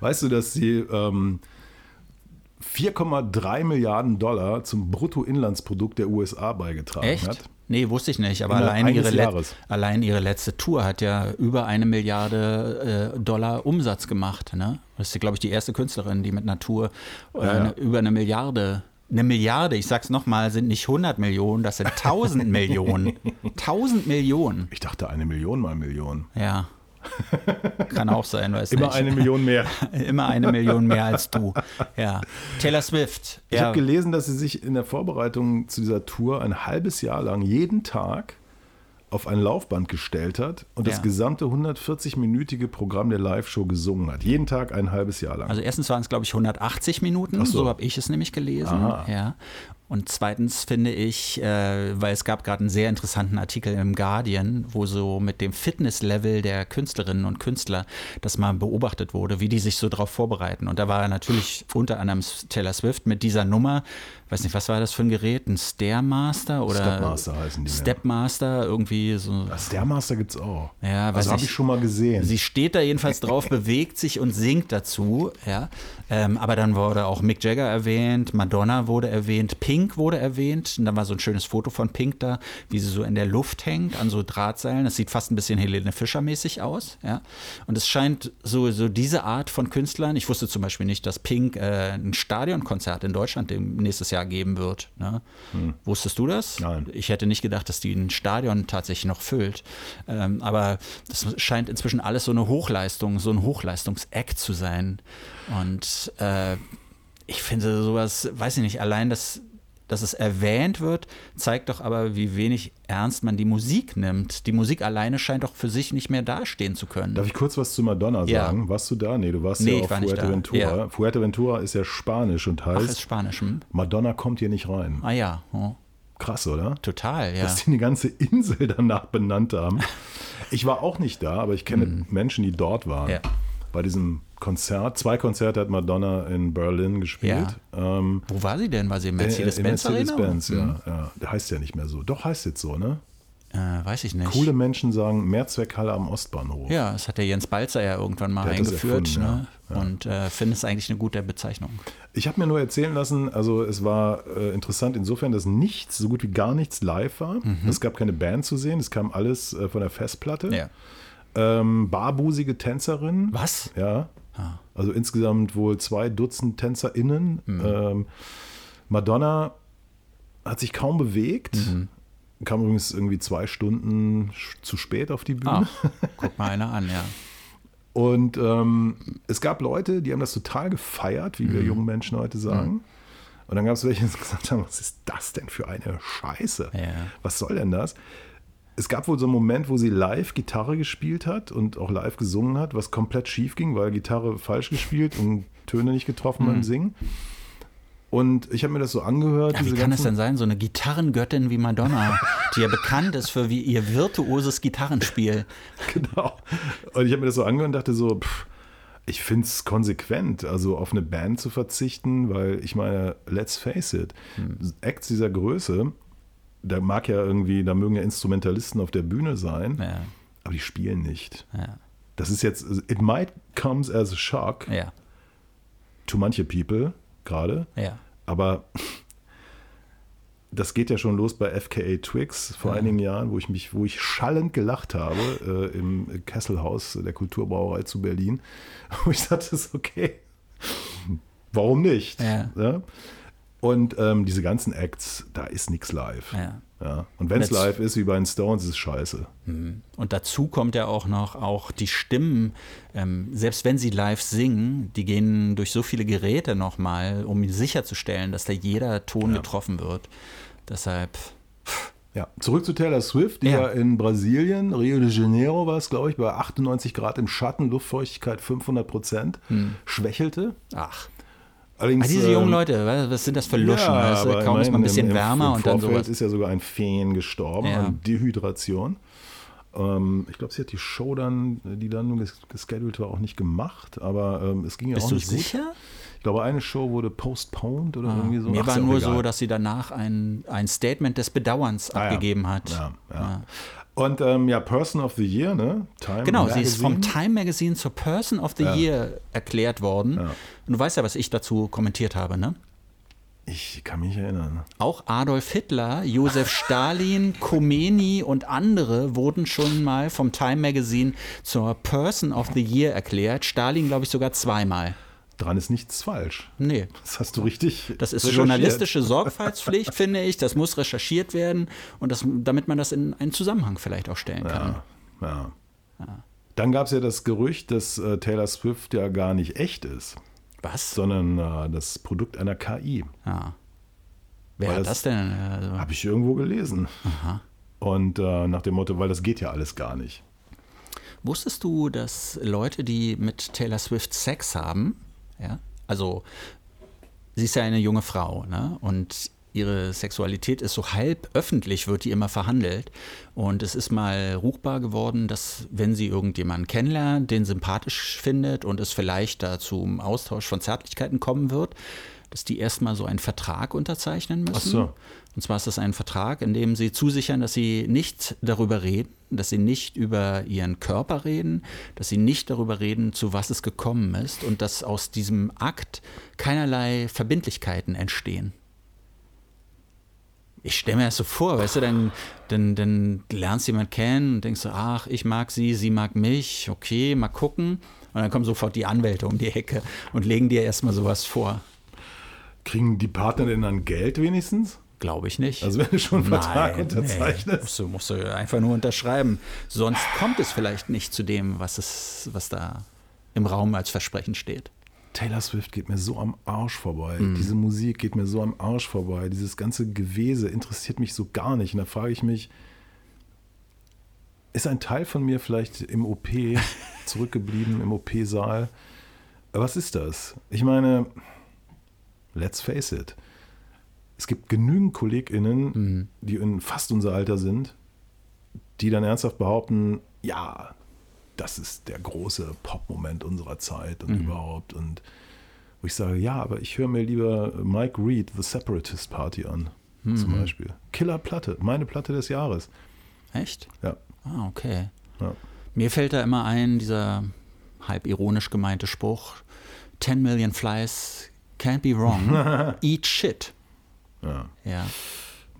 B: Weißt du, dass sie ähm, 4,3 Milliarden Dollar zum Bruttoinlandsprodukt der USA beigetragen
C: Echt?
B: hat?
C: Nee, wusste ich nicht. Aber allein ihre, Let allein ihre letzte Tour hat ja über eine Milliarde äh, Dollar Umsatz gemacht. Ne? Das ist, glaube ich, die erste Künstlerin, die mit einer Tour äh,
B: Ja, ja.
C: eine- über eine Milliarde. Eine Milliarde, ich sag's nochmal, sind nicht 100 Millionen, das sind 1000 Millionen. [laughs] 1000 Millionen.
B: Ich dachte eine Million mal Million.
C: Ja. Kann auch sein, weiß
B: Immer
C: nicht.
B: eine Million mehr. [laughs]
C: Immer eine Million mehr als du. Ja. Taylor Swift.
B: Ich
C: ja.
B: habe gelesen, dass sie sich in der Vorbereitung zu dieser Tour ein halbes Jahr lang jeden Tag auf ein Laufband gestellt hat und das
C: Ja.
B: gesamte 140-minütige Programm der Live-Show gesungen hat. Jeden Tag ein halbes Jahr lang.
C: Also erstens waren es, glaube ich, 180 Minuten,
B: Ach so.
C: so, habe ich es nämlich gelesen.
B: Aha.
C: Ja. Und zweitens finde ich, äh, weil es gab gerade einen sehr interessanten Artikel im Guardian, wo so mit dem Fitnesslevel der Künstlerinnen und Künstler das mal beobachtet wurde, wie die sich so drauf vorbereiten. Und da war natürlich unter anderem Taylor Swift mit dieser Nummer, weiß nicht, was war das für ein Gerät? Ein Stairmaster oder
B: Stepmaster heißen die, ja.
C: Stepmaster, irgendwie so.
B: das Stairmaster gibt es auch.
C: Ja,
B: also habe
C: ich.
B: ich schon mal gesehen.
C: Sie steht da jedenfalls drauf, [laughs] bewegt sich und singt dazu. Ja. Ähm, aber dann wurde auch Mick Jagger erwähnt, Madonna wurde erwähnt, Pink wurde erwähnt. Und dann war so ein schönes Foto von Pink da, wie sie so in der Luft hängt, an so Drahtseilen. Das sieht fast ein bisschen Helene Fischer-mäßig aus. Ja. Und es scheint so, so diese Art von Künstlern. Ich wusste zum Beispiel nicht, dass Pink äh, ein Stadionkonzert in Deutschland dem nächstes Jahr geben wird. Ne? Wusstest du das?
B: Nein.
C: Ich hätte nicht gedacht, dass die ein Stadion tatsächlich noch füllt. Ähm, aber das scheint inzwischen alles so eine Hochleistung, so ein Hochleistungs-Act zu sein. Und äh, ich finde sowas, weiß ich nicht, allein das. Dass es erwähnt wird, zeigt doch aber, wie wenig ernst man die Musik nimmt. Die Musik alleine scheint doch für sich nicht mehr dastehen zu können.
B: Darf ich kurz was zu Madonna
C: Ja.
B: sagen? Warst du da? Nee, du warst
C: Nee,
B: ja auf
C: war.
B: Fuerteventura.
C: Ja.
B: Fuerteventura ist ja Spanisch und
C: Ach,
B: heißt,
C: ist Spanisch. Hm?
B: Madonna kommt hier nicht rein.
C: Ah ja, oh,
B: Krass, oder?
C: total, ja.
B: Dass die eine ganze Insel danach benannt haben. [laughs] Ich war auch nicht da, aber ich kenne Menschen, die dort waren.
C: Ja.
B: Bei diesem Konzert. Zwei Konzerte hat Madonna in Berlin gespielt. Ähm,
C: Wo war sie denn? War sie im
B: äh,
C: Mercedes-Benz
B: in
C: Arena? Mhm.
B: Mercedes-Benz, ja, ja. Der heißt ja nicht mehr so. Doch, heißt jetzt so, ne?
C: Äh, weiß ich nicht.
B: Coole Menschen sagen Mehrzweckhalle am Ostbahnhof.
C: Ja, das hat der Jens Balzer ja irgendwann mal
B: Der
C: eingeführt.
B: erfunden,
C: ne?
B: ja. Ja.
C: Und äh, finde es eigentlich eine gute Bezeichnung.
B: Ich habe mir nur erzählen lassen, also es war äh, interessant insofern, dass nichts, so gut wie gar nichts live war. Es gab keine Band zu sehen, es kam alles äh, von der Festplatte.
C: Ja.
B: Ähm, barbusige Tänzerin.
C: Was?
B: Ja.
C: Ah.
B: Also insgesamt wohl zwei Dutzend TänzerInnen.
C: Mhm.
B: Ähm, Madonna hat sich kaum bewegt.
C: Mhm.
B: Kam übrigens irgendwie zwei Stunden zu spät auf die Bühne.
C: Ah, guck mal einer an, ja. [laughs]
B: Und ähm, es gab Leute, die haben das total gefeiert, wie wir
C: Mhm.
B: jungen Menschen heute sagen. Und dann gab es welche, die [laughs] gesagt haben, was ist das denn für eine Scheiße?
C: Ja.
B: Was soll denn das? Es gab wohl so einen Moment, wo sie live Gitarre gespielt hat und auch live gesungen hat, was komplett schief ging, weil Gitarre falsch gespielt und Töne nicht getroffen
C: Mhm.
B: beim Singen. Und ich habe mir das so angehört.
C: Ja, wie kann es denn sein, so eine Gitarrengöttin wie Madonna, die ja bekannt ist für wie ihr virtuoses Gitarrenspiel? [laughs]
B: Genau. Und ich habe mir das so angehört und dachte so, pff, ich finde es konsequent, also auf eine Band zu verzichten, weil ich meine, let's face it, Acts dieser Größe, da mag ja irgendwie, da mögen ja Instrumentalisten auf der Bühne sein,
C: Ja,
B: aber die spielen nicht.
C: ja,
B: Das ist jetzt, it might comes as a shock,
C: ja.
B: to manche people gerade. Aber das geht ja schon los bei FKA Twix vor einigen Jahren, wo ich mich, wo ich schallend gelacht habe äh, im Kesselhaus der Kulturbrauerei zu Berlin, [laughs] wo ich dachte, ist okay, warum nicht?
C: Ja.
B: Und ähm, diese ganzen Acts, da ist nichts live.
C: Ja.
B: Ja. Und wenn es live ist, wie bei den Stones, ist es scheiße.
C: Und dazu kommt ja auch noch auch die Stimmen, ähm, selbst wenn sie live singen, die gehen durch so viele Geräte nochmal, um sicherzustellen, dass da jeder Ton
B: Ja.
C: getroffen wird. Deshalb,
B: Ja, zurück zu Taylor Swift, die ja,
C: Ja.
B: in Brasilien, Rio de Janeiro war es, glaube ich, bei 98 Grad im Schatten, Luftfeuchtigkeit 500 Prozent, schwächelte.
C: ach.
B: Allerdings,
C: Ah, diese
B: ähm,
C: jungen Leute, was sind das für Luschen?
B: Ja,
C: weißt du? Kaum ist man ein bisschen
B: im, im,
C: wärmer
B: im
C: und dann sowas.
B: ist ja sogar ein Feen gestorben
C: Ja.
B: an Dehydration. Ähm, ich glaube, sie hat die Show dann, die dann nur ges- gescheduled war, auch nicht gemacht, aber ähm, es ging ja
C: Bist
B: auch
C: du
B: nicht gut.
C: sicher?
B: Ich glaube, eine Show wurde postponed oder irgendwie so.
C: Mir war
B: ja
C: nur
B: egal.
C: so, dass sie danach ein, ein Statement des Bedauerns
B: Ah, ja.
C: abgegeben hat.
B: Ja, ja. Und ähm, ja, Person of the Year, ne? Time
C: Genau, sie ist vom
B: Magazine.
C: Time Magazine zur Person of the
B: Ja.
C: Year erklärt worden.
B: Ja.
C: Und du weißt ja, was ich dazu kommentiert habe, ne?
B: Ich kann mich erinnern.
C: Auch Adolf Hitler, Josef [laughs] Stalin, Khomeini und andere wurden schon mal vom Time Magazine zur Person of the Year erklärt. Stalin, glaube ich, sogar zweimal.
B: Dran ist nichts falsch.
C: Nee.
B: Das hast du richtig.
C: Das ist journalistische Sorgfaltspflicht, [laughs] finde ich. Das muss recherchiert werden und das, damit man das in einen Zusammenhang vielleicht auch stellen kann.
B: Ja, ja. Dann gab es ja das Gerücht, dass äh, Taylor Swift ja gar nicht echt ist,
C: Was?
B: sondern äh, das Produkt einer KI.
C: Ja. Wer
B: Weil
C: hat
B: das-
C: das denn? Also,
B: Habe ich irgendwo gelesen. Und äh, nach dem Motto, weil das geht ja alles gar nicht.
C: Wusstest du, dass Leute, die mit Taylor Swift Sex haben, ja, also sie ist ja eine junge Frau, ne? Und ihre Sexualität ist so halb öffentlich, wird die immer verhandelt. Und es ist mal ruchbar geworden, dass wenn sie irgendjemanden kennenlernt, den sympathisch findet und es vielleicht da zum Austausch von Zärtlichkeiten kommen wird, dass die erstmal so einen Vertrag unterzeichnen müssen.
B: Ach so.
C: Und zwar ist das ein Vertrag, in dem sie zusichern, dass sie nicht darüber reden, dass sie nicht über ihren Körper reden, dass sie nicht darüber reden, zu was es gekommen ist und dass aus diesem Akt keinerlei Verbindlichkeiten entstehen. Ich stelle mir das so vor, weißt du, dann, dann, dann lernst du jemanden kennen und denkst so, ach, ich mag sie, sie mag mich, okay, mal gucken. Und dann kommen sofort die Anwälte um die Ecke und legen dir erstmal sowas vor.
B: Kriegen die Partner denn dann Geld wenigstens?
C: Glaube ich nicht.
B: Also wenn du schon einen Vertrag
C: Nein,
B: unterzeichnest.
C: Nee, musst, du, musst du einfach nur unterschreiben. Sonst kommt es vielleicht nicht zu dem, was, es, was da im Raum als Versprechen steht.
B: Taylor Swift geht mir so am Arsch vorbei.
C: Mhm.
B: Diese Musik geht mir so am Arsch vorbei. Dieses ganze Gewese interessiert mich so gar nicht. Und da frage ich mich, ist ein Teil von mir vielleicht im OP [laughs] zurückgeblieben, im OP-Saal? Was ist das? Ich meine, let's face it. Es gibt genügend KollegInnen,
C: Mhm.
B: die in fast unser Alter sind, die dann ernsthaft behaupten, ja, das ist der große Pop-Moment unserer Zeit und überhaupt. Und wo ich sage, ja, aber ich höre mir lieber Mike Reed, The Separatist Party an, zum Beispiel. Killer Platte, meine Platte des Jahres.
C: Echt?
B: Ja,
C: Ah, okay.
B: ja.
C: Mir fällt da immer ein, dieser halb ironisch gemeinte Spruch: 10 million flies can't be wrong. [laughs] Eat shit.
B: ja.
C: Ja.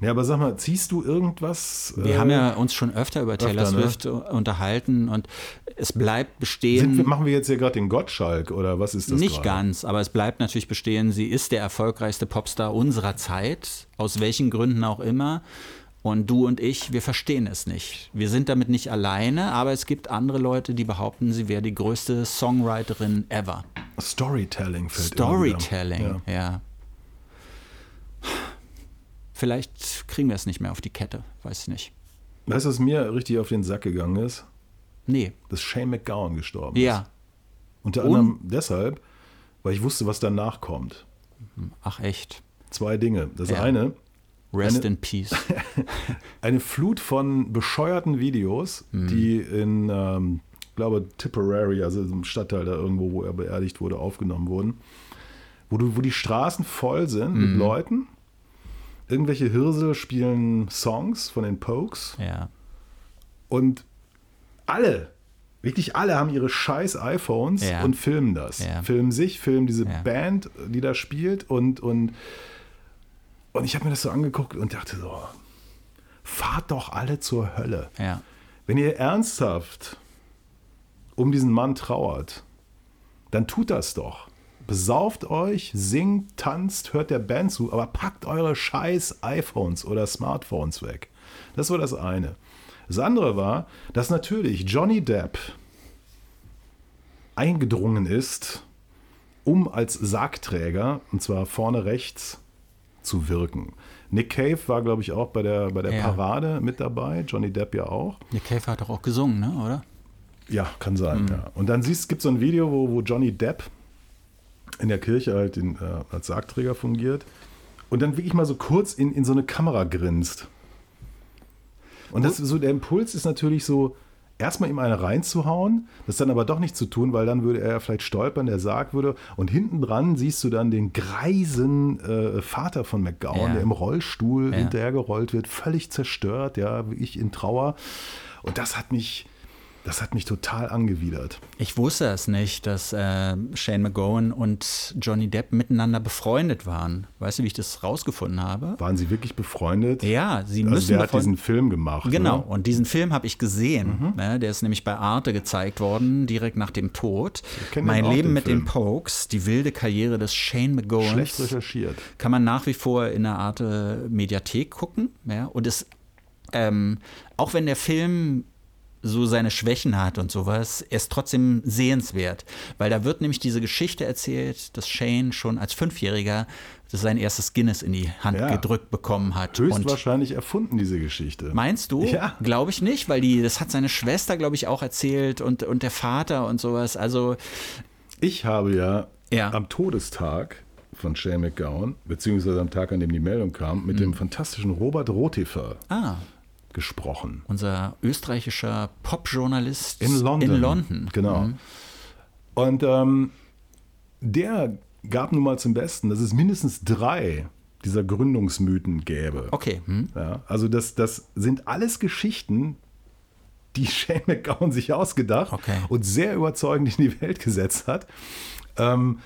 B: Ja, aber sag mal, ziehst du irgendwas?
C: Wir
B: äh,
C: haben ja uns schon öfter über Taylor
B: öfter, ne?
C: Swift unterhalten und es bleibt bestehen.
B: wir- machen wir jetzt hier gerade den Gottschalk oder was ist das?
C: Nicht
B: gerade?
C: ganz, aber es bleibt natürlich bestehen, sie ist der erfolgreichste Popstar unserer Zeit, aus welchen Gründen auch immer. Und du und ich, wir verstehen es nicht. Wir sind damit nicht alleine, aber es gibt andere Leute, die behaupten, sie wäre die größte Songwriterin ever.
B: Storytelling fällt.
C: Storytelling,
B: Ja.
C: ja. Vielleicht kriegen wir es nicht mehr auf die Kette, weiß ich nicht.
B: Weißt du, was mir richtig auf den Sack gegangen ist?
C: Nee,
B: Dass Shane McGowan gestorben
C: ja.
B: ist. Unter
C: Und?
B: anderem deshalb, weil ich wusste, was danach kommt.
C: Ach echt.
B: Zwei Dinge. Das
C: Ja.
B: eine,
C: Rest
B: Eine-
C: in Peace. [laughs]
B: eine Flut von bescheuerten Videos,
C: Mhm.
B: die in, ähm, ich glaube, Tipperary, also im Stadtteil da irgendwo, wo er beerdigt wurde, aufgenommen wurden, wo, du, wo die Straßen voll sind
C: Mhm.
B: mit Leuten. Irgendwelche Hirsel spielen Songs von den Pokes
C: ja.
B: und alle, Wirklich alle haben ihre scheiß iPhones
C: Ja.
B: und filmen das.
C: Ja.
B: Filmen sich, filmen diese. Band, die da spielt und, und, und ich habe mir das so angeguckt und dachte so, fahrt doch alle zur Hölle.
C: Ja.
B: Wenn ihr ernsthaft um diesen Mann trauert, dann tut das doch. Besauft euch, singt, tanzt, hört der Band zu, aber packt eure scheiß iPhones oder Smartphones weg. Das war das eine. Das andere war, dass natürlich Johnny Depp eingedrungen ist, um als Sargträger, und zwar vorne rechts, zu wirken. Nick Cave war, glaube ich, auch bei der, bei der
C: Ja.
B: Parade mit dabei, Johnny Depp ja auch.
C: Nick Cave hat doch auch gesungen, ne? oder?
B: Ja, kann sein. Ja. Und dann siehst, gibt es so ein Video, wo, wo Johnny Depp in der Kirche halt in, äh, als Sargträger fungiert und dann wirklich mal so kurz in, in so eine Kamera grinst. Und das so der Impuls ist natürlich so, erstmal ihm eine reinzuhauen, das dann aber doch nicht zu tun, weil dann würde er ja vielleicht stolpern, der Sarg würde. Und hinten dran siehst du dann den greisen äh, Vater von McGowan,
C: Ja.
B: der im Rollstuhl
C: Ja.
B: hinterhergerollt wird, völlig zerstört, ja, wie ich in Trauer. Und das hat mich, das hat mich total angewidert.
C: Ich wusste es nicht, dass äh, Shane McGowan und Johnny Depp miteinander befreundet waren. Weißt du, wie ich das rausgefunden habe?
B: Waren sie wirklich befreundet?
C: Ja, sie
B: Also
C: müssen
B: der hat diesen Film gemacht.
C: Genau,
B: Ne?
C: und diesen Film habe ich gesehen.
B: Mhm.
C: Ne, der ist nämlich bei Arte gezeigt worden, direkt nach dem Tod. Mein
B: den
C: Leben
B: den
C: mit den
B: Film.
C: Pokes, die wilde Karriere des Shane McGowans.
B: Schlecht recherchiert.
C: Kann man nach wie vor in der Arte Mediathek gucken. Ja? Und es, ähm, auch wenn der Film so seine Schwächen hat und sowas, er ist trotzdem sehenswert. Weil da wird nämlich diese Geschichte erzählt, dass Shane schon als Fünfjähriger sein erstes Guinness in die Hand
B: Ja.
C: gedrückt bekommen hat. Und
B: Höchstwahrscheinlich erfunden, diese Geschichte.
C: Meinst du?
B: Ja.
C: Glaube ich nicht, weil die, das hat seine Schwester, glaube ich, auch erzählt und, und der Vater und sowas. Also,
B: Ich habe ja,
C: Ja.
B: am Todestag von Shane McGowan, beziehungsweise am Tag, an dem die Meldung kam, mit
C: Mhm.
B: dem fantastischen Robert Rotefer
C: ah,
B: gesprochen.
C: unser österreichischer Popjournalist
B: In London.
C: In London.
B: Genau.
C: Mhm.
B: Und ähm, der gab nun mal zum Besten, dass es mindestens drei dieser Gründungsmythen gäbe.
C: Okay. Hm?
B: Ja, also das, das sind alles Geschichten, die [laughs] Shane McGowan sich ausgedacht
C: Okay.
B: und sehr überzeugend in die Welt gesetzt hat. Ähm,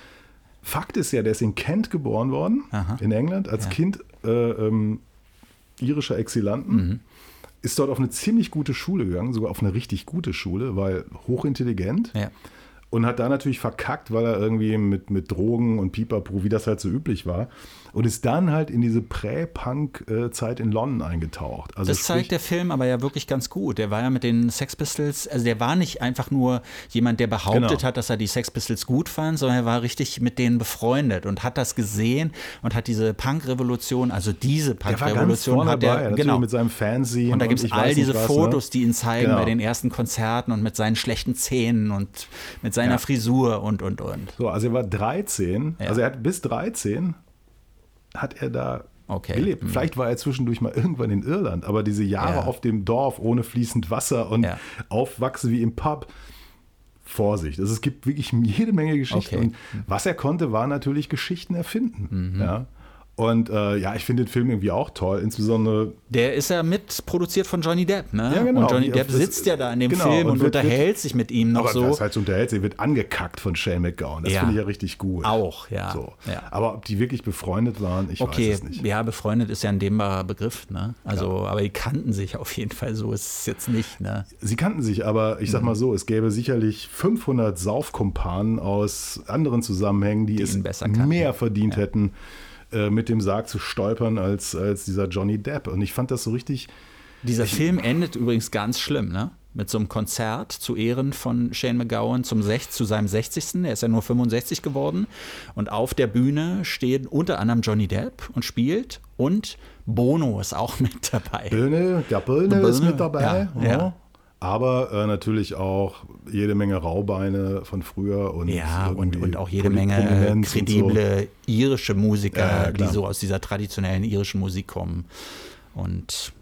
B: Fakt ist ja, der ist in Kent geboren worden,
C: Aha.
B: in England, als Kind äh, ähm, irischer Exilanten.
C: Mhm.
B: Ist dort auf eine ziemlich gute Schule gegangen, sogar auf eine richtig gute Schule, weil hochintelligent.
C: Ja.
B: Und hat da natürlich verkackt, weil er irgendwie mit, mit Drogen und Pipapo, wie das halt so üblich war. Und ist dann halt in diese Prä-Punk-Zeit in London eingetaucht. Also
C: Das zeigt der Film aber ja wirklich ganz gut. Der war ja mit den Sex Pistols, also der war nicht einfach nur jemand, der behauptet
B: Genau.
C: hat, dass er die Sex Pistols gut fand, sondern er war richtig mit denen befreundet und hat das gesehen und hat diese Punk-Revolution, also diese Punk-Revolution hat er, genau.
B: mit seinem Fernsehen.
C: Und da gibt es all diese
B: was,
C: Fotos,
B: ne?
C: die ihn zeigen
B: Genau.
C: bei den ersten Konzerten und mit seinen schlechten Zähnen und mit seiner
B: Ja.
C: Frisur und, und, und.
B: So, also er war 13,
C: Ja.
B: also er hat bis 13 hat er da
C: Okay.
B: gelebt.
C: Hm.
B: Vielleicht war er zwischendurch mal irgendwann in Irland, aber diese Jahre
C: Ja.
B: auf dem Dorf ohne fließend Wasser und
C: Ja.
B: aufwachsen wie im Pub. Vorsicht, also es gibt wirklich jede Menge Geschichten.
C: Okay.
B: Und was er konnte, war natürlich Geschichten erfinden.
C: Mhm.
B: Ja. Und äh, ja, ich finde den Film irgendwie auch toll, insbesondere
C: Der ist ja mitproduziert von Johnny Depp, ne?
B: Ja, genau.
C: Und Johnny
B: Die-
C: Depp sitzt ja da in dem
B: genau,
C: Film
B: und
C: und,
B: wird-
C: unterhält sich mit ihm noch
B: aber
C: so.
B: das heißt unterhält sie, wird angekackt von Shane McGowan. Das
C: Ja.
B: finde ich ja richtig gut.
C: Auch, ja.
B: So.
C: ja.
B: Aber ob die wirklich befreundet waren, ich
C: Okay,
B: weiß es nicht.
C: ja, befreundet ist ja ein dehnbarer Begriff, ne? Also, aber die kannten sich auf jeden Fall so, ist es jetzt nicht, ne?
B: Sie kannten sich, aber ich sag
C: Mhm.
B: mal so, es gäbe sicherlich 500 Saufkumpanen aus anderen Zusammenhängen, die, es
C: besser kannten.
B: mehr verdient hätten, äh, mit dem Sarg zu stolpern als, als dieser Johnny Depp. Und ich fand das so richtig,
C: Dieser Film endet übrigens ganz schlimm, ne? Mit so einem Konzert zu Ehren von Shane McGowan zum Sech, zu seinem 60. Er ist ja nur 65 geworden. Und auf der Bühne steht unter anderem Johnny Depp und spielt und Bono ist auch [laughs] mit dabei.
B: Böhne, der Böhne ist mit dabei.
C: ja, ja.
B: Aber äh, natürlich auch jede Menge Raubeine von früher und
C: Ja, und, und auch jede Menge kredible irische Musiker,
B: Ja,
C: die so aus dieser traditionellen irischen Musik kommen. Und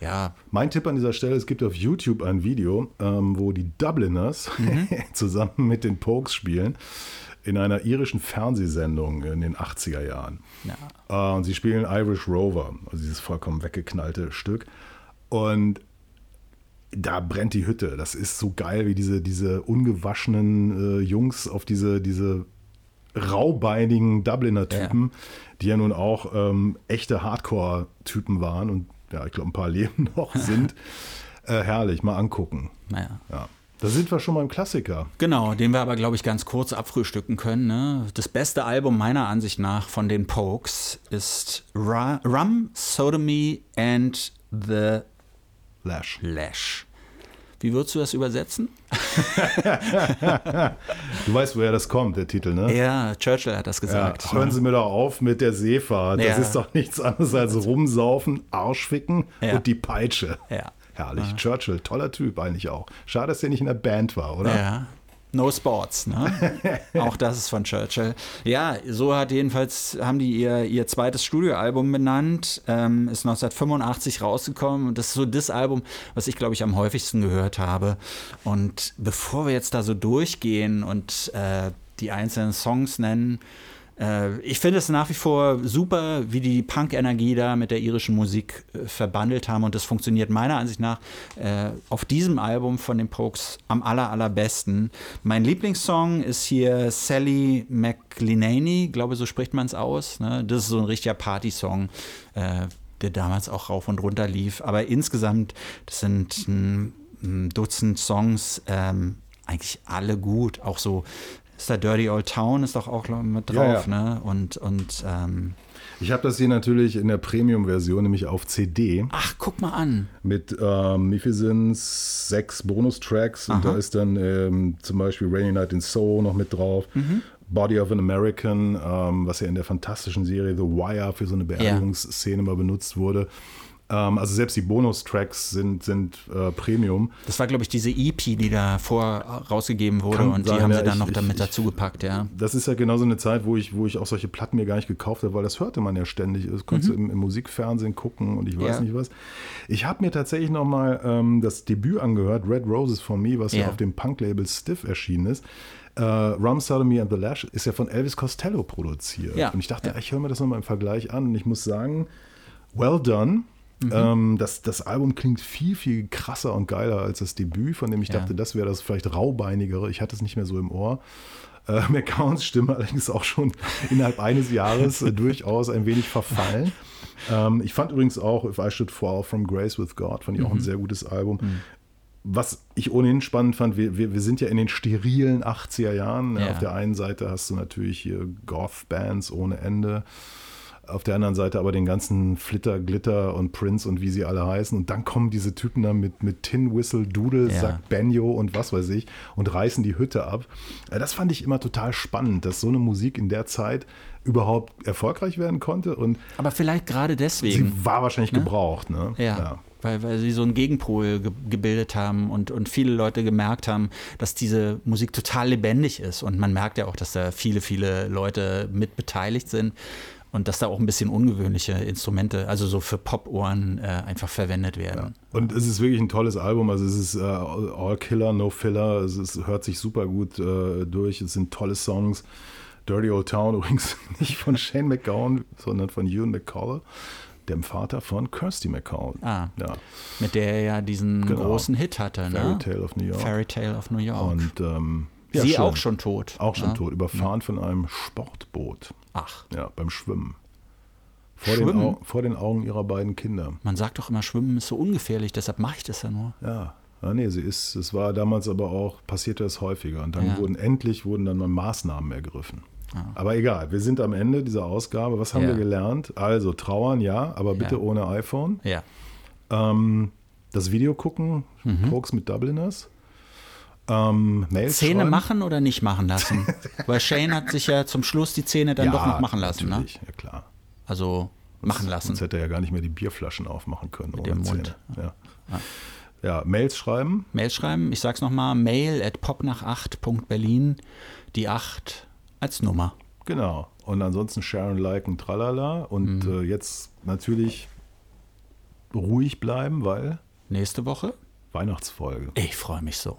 C: ja,
B: Mein Tipp an dieser Stelle, es gibt auf YouTube ein Video, ähm, wo die Dubliners
C: Mhm. [laughs]
B: zusammen mit den Pokes spielen in einer irischen Fernsehsendung in den 80er Jahren.
C: ja.
B: Äh, und sie spielen Irish Rover, also dieses vollkommen weggeknallte Stück. Und da brennt die Hütte. Das ist so geil, wie diese, diese ungewaschenen äh, Jungs auf diese, diese raubeinigen Dubliner Typen, ja. die ja nun auch ähm, echte Hardcore-Typen waren und ja, ich glaube, ein paar [laughs] Leben noch sind. [laughs] äh, herrlich, mal angucken.
C: Naja.
B: Ja. Da sind wir schon mal im Klassiker.
C: Genau, den wir aber, glaube ich, ganz kurz abfrühstücken können. Ne? Das beste Album meiner Ansicht nach von den Pokes ist Ra Rum, Sodomy and the
B: Lash.
C: Lash. Wie würdest du das übersetzen?
B: du weißt, woher das kommt, der Titel, ne?
C: Ja, Churchill hat das gesagt.
B: Ja, hören Sie mir doch auf mit der Seefahrt. Ja. Das ist doch nichts anderes als rumsaufen, Arschficken ja. und die Peitsche.
C: Ja.
B: Herrlich. Churchill, toller Typ eigentlich auch. Schade, dass der nicht in der Band war, oder?
C: Ja. No Sports, ne? [laughs] Auch das ist von Churchill. Ja, so hat jedenfalls, haben die ihr, ihr zweites Studioalbum benannt, ähm, ist 1985 rausgekommen und das ist so das Album, was ich, glaube ich, am häufigsten gehört habe. Und bevor wir jetzt da so durchgehen und äh, die einzelnen Songs nennen, äh, ich finde es nach wie vor super, wie die Punk-Energie da mit der irischen Musik äh, verbandelt haben und das funktioniert meiner Ansicht nach äh, auf diesem Album von den Pokes am aller, allerbesten. Mein Lieblingssong ist hier Sally McLenany, glaube so spricht man es aus. Ne? Das ist so ein richtiger Party-Song. Äh, der damals auch rauf und runter lief. Aber insgesamt, das sind ein Dutzend Songs, ähm, eigentlich alle gut. Auch so ist da Dirty Old Town, ist doch auch mit drauf, ja, ja. ne? Und, und ähm,
B: ich habe das hier natürlich in der Premium-Version, nämlich auf CD.
C: Ach, guck mal an.
B: Mit, ähm, es? Sechs Bonustracks. Und da ist dann ähm, zum Beispiel Rainy Night in Soul noch mit drauf. Mhm. Body of an American, ähm, was ja in der fantastischen Serie The Wire für so eine Beerdigungsszene ja. mal benutzt wurde. Ähm, also selbst die Bonustracks sind, sind äh, Premium.
C: Das war, glaube ich, diese EP, die da vor rausgegeben wurde Kann und sein, die haben ja, sie dann ich, noch damit ich, dazu gepackt, ja.
B: Das ist ja genau so eine Zeit, wo ich, wo ich auch solche Platten mir gar nicht gekauft habe, weil das hörte man ja ständig. Das konntest mhm. du im, im, Musikfernsehen gucken und ich weiß ja. nicht was. Ich habe mir tatsächlich noch mal ähm, das Debüt angehört, Red Roses for Me, was ja, ja auf dem Punk-Label Stiff erschienen ist. Uh, Rum Sodomy and the Lash ist ja von Elvis Costello produziert. Und ich dachte, ich höre mir das nochmal im Vergleich an und ich muss sagen, well done. Mhm. Ähm, das, das Album klingt viel, viel krasser und geiler als das Debüt, von dem ich ja. dachte, das wäre das vielleicht raubeinigere. Ich hatte es nicht mehr so im Ohr. Äh, McCowns Stimme allerdings auch schon [laughs] innerhalb eines Jahres äh, durchaus ein wenig verfallen. Ähm, ich fand übrigens auch If I Should Fall From Grace With God, fand ich mhm. auch ein mhm. sehr gutes Album. Mhm. Was ich ohnehin spannend fand, wir, wir, wir, sind ja in den sterilen 80er Jahren. Ja. Auf der einen Seite hast du natürlich hier Goth-Bands ohne Ende auf der anderen Seite aber den ganzen Flitter, Glitter und Prince und wie sie alle heißen. Und dann kommen diese Typen da mit, mit Tin Whistle, Doodle, ja. Sack Banjo und was weiß ich und reißen die Hütte ab. Das fand ich immer total spannend, dass so eine Musik in der Zeit überhaupt erfolgreich werden konnte. Und
C: aber vielleicht gerade deswegen.
B: Sie war wahrscheinlich ne? gebraucht. Ne?
C: ja. ja weil, weil sie so einen Gegenpol ge gebildet haben und, und viele Leute gemerkt haben, dass diese Musik total lebendig ist. Und man merkt ja auch, dass da viele, viele Leute mit beteiligt sind und dass da auch ein bisschen ungewöhnliche Instrumente, also so für Pop-Ohren äh, einfach verwendet werden.
B: Ja. Und es ist wirklich ein tolles Album, also es ist äh, All Killer, No Filler, es, ist, hört sich super gut äh, durch, es sind tolle Songs. Dirty Old Town [laughs] übrigens nicht von Shane McGowan, sondern von Ewan McCullough dem Vater von Kirsty McCall.
C: Ah, ja. mit der er ja diesen genau. großen Hit hatte.
B: Ne? Fairy Tale of New York.
C: Fairy Tale of New York.
B: Und ähm,
C: ja, Sie schön. auch schon tot.
B: Auch schon ja. tot, überfahren von einem Sportboot.
C: Ach.
B: Ja, beim Schwimmen. Vor, Schwimmen? Den, vor den Augen ihrer beiden Kinder.
C: Man sagt doch immer, Schwimmen ist so ungefährlich, deshalb mache ich das ja nur.
B: Ja. Ja, nee, sie ist, es war damals aber auch, passierte es häufiger. Und dann ja. wurden endlich wurden dann mal Maßnahmen ergriffen. Ja. Aber egal, wir sind am Ende dieser Ausgabe. Was haben ja. wir gelernt? Also trauern, ja, aber bitte ohne iPhone.
C: Ja.
B: Ähm, das Video gucken, mhm. Pokes mit Dubliners. Ähm, Mails
C: Zähne
B: schreiben.
C: machen oder nicht machen lassen? [laughs] Weil Shane hat sich ja zum Schluss die Zähne dann doch noch machen lassen. Ne?
B: Natürlich, ne? ja klar.
C: Also machen lassen.
B: Sonst hätte er ja gar nicht mehr die Bierflaschen aufmachen können.
C: Mit dem Mund.
B: Ja. ja. ja. Mails schreiben.
C: Mails schreiben, ich sag's nochmal, mail at popnach8.berlin, die 8 als Nummer.
B: Genau. Und ansonsten sharen, liken, tralala. Und mhm. äh, jetzt natürlich ruhig bleiben, weil.
C: Nächste Woche?
B: Weihnachtsfolge.
C: Ich freue mich so.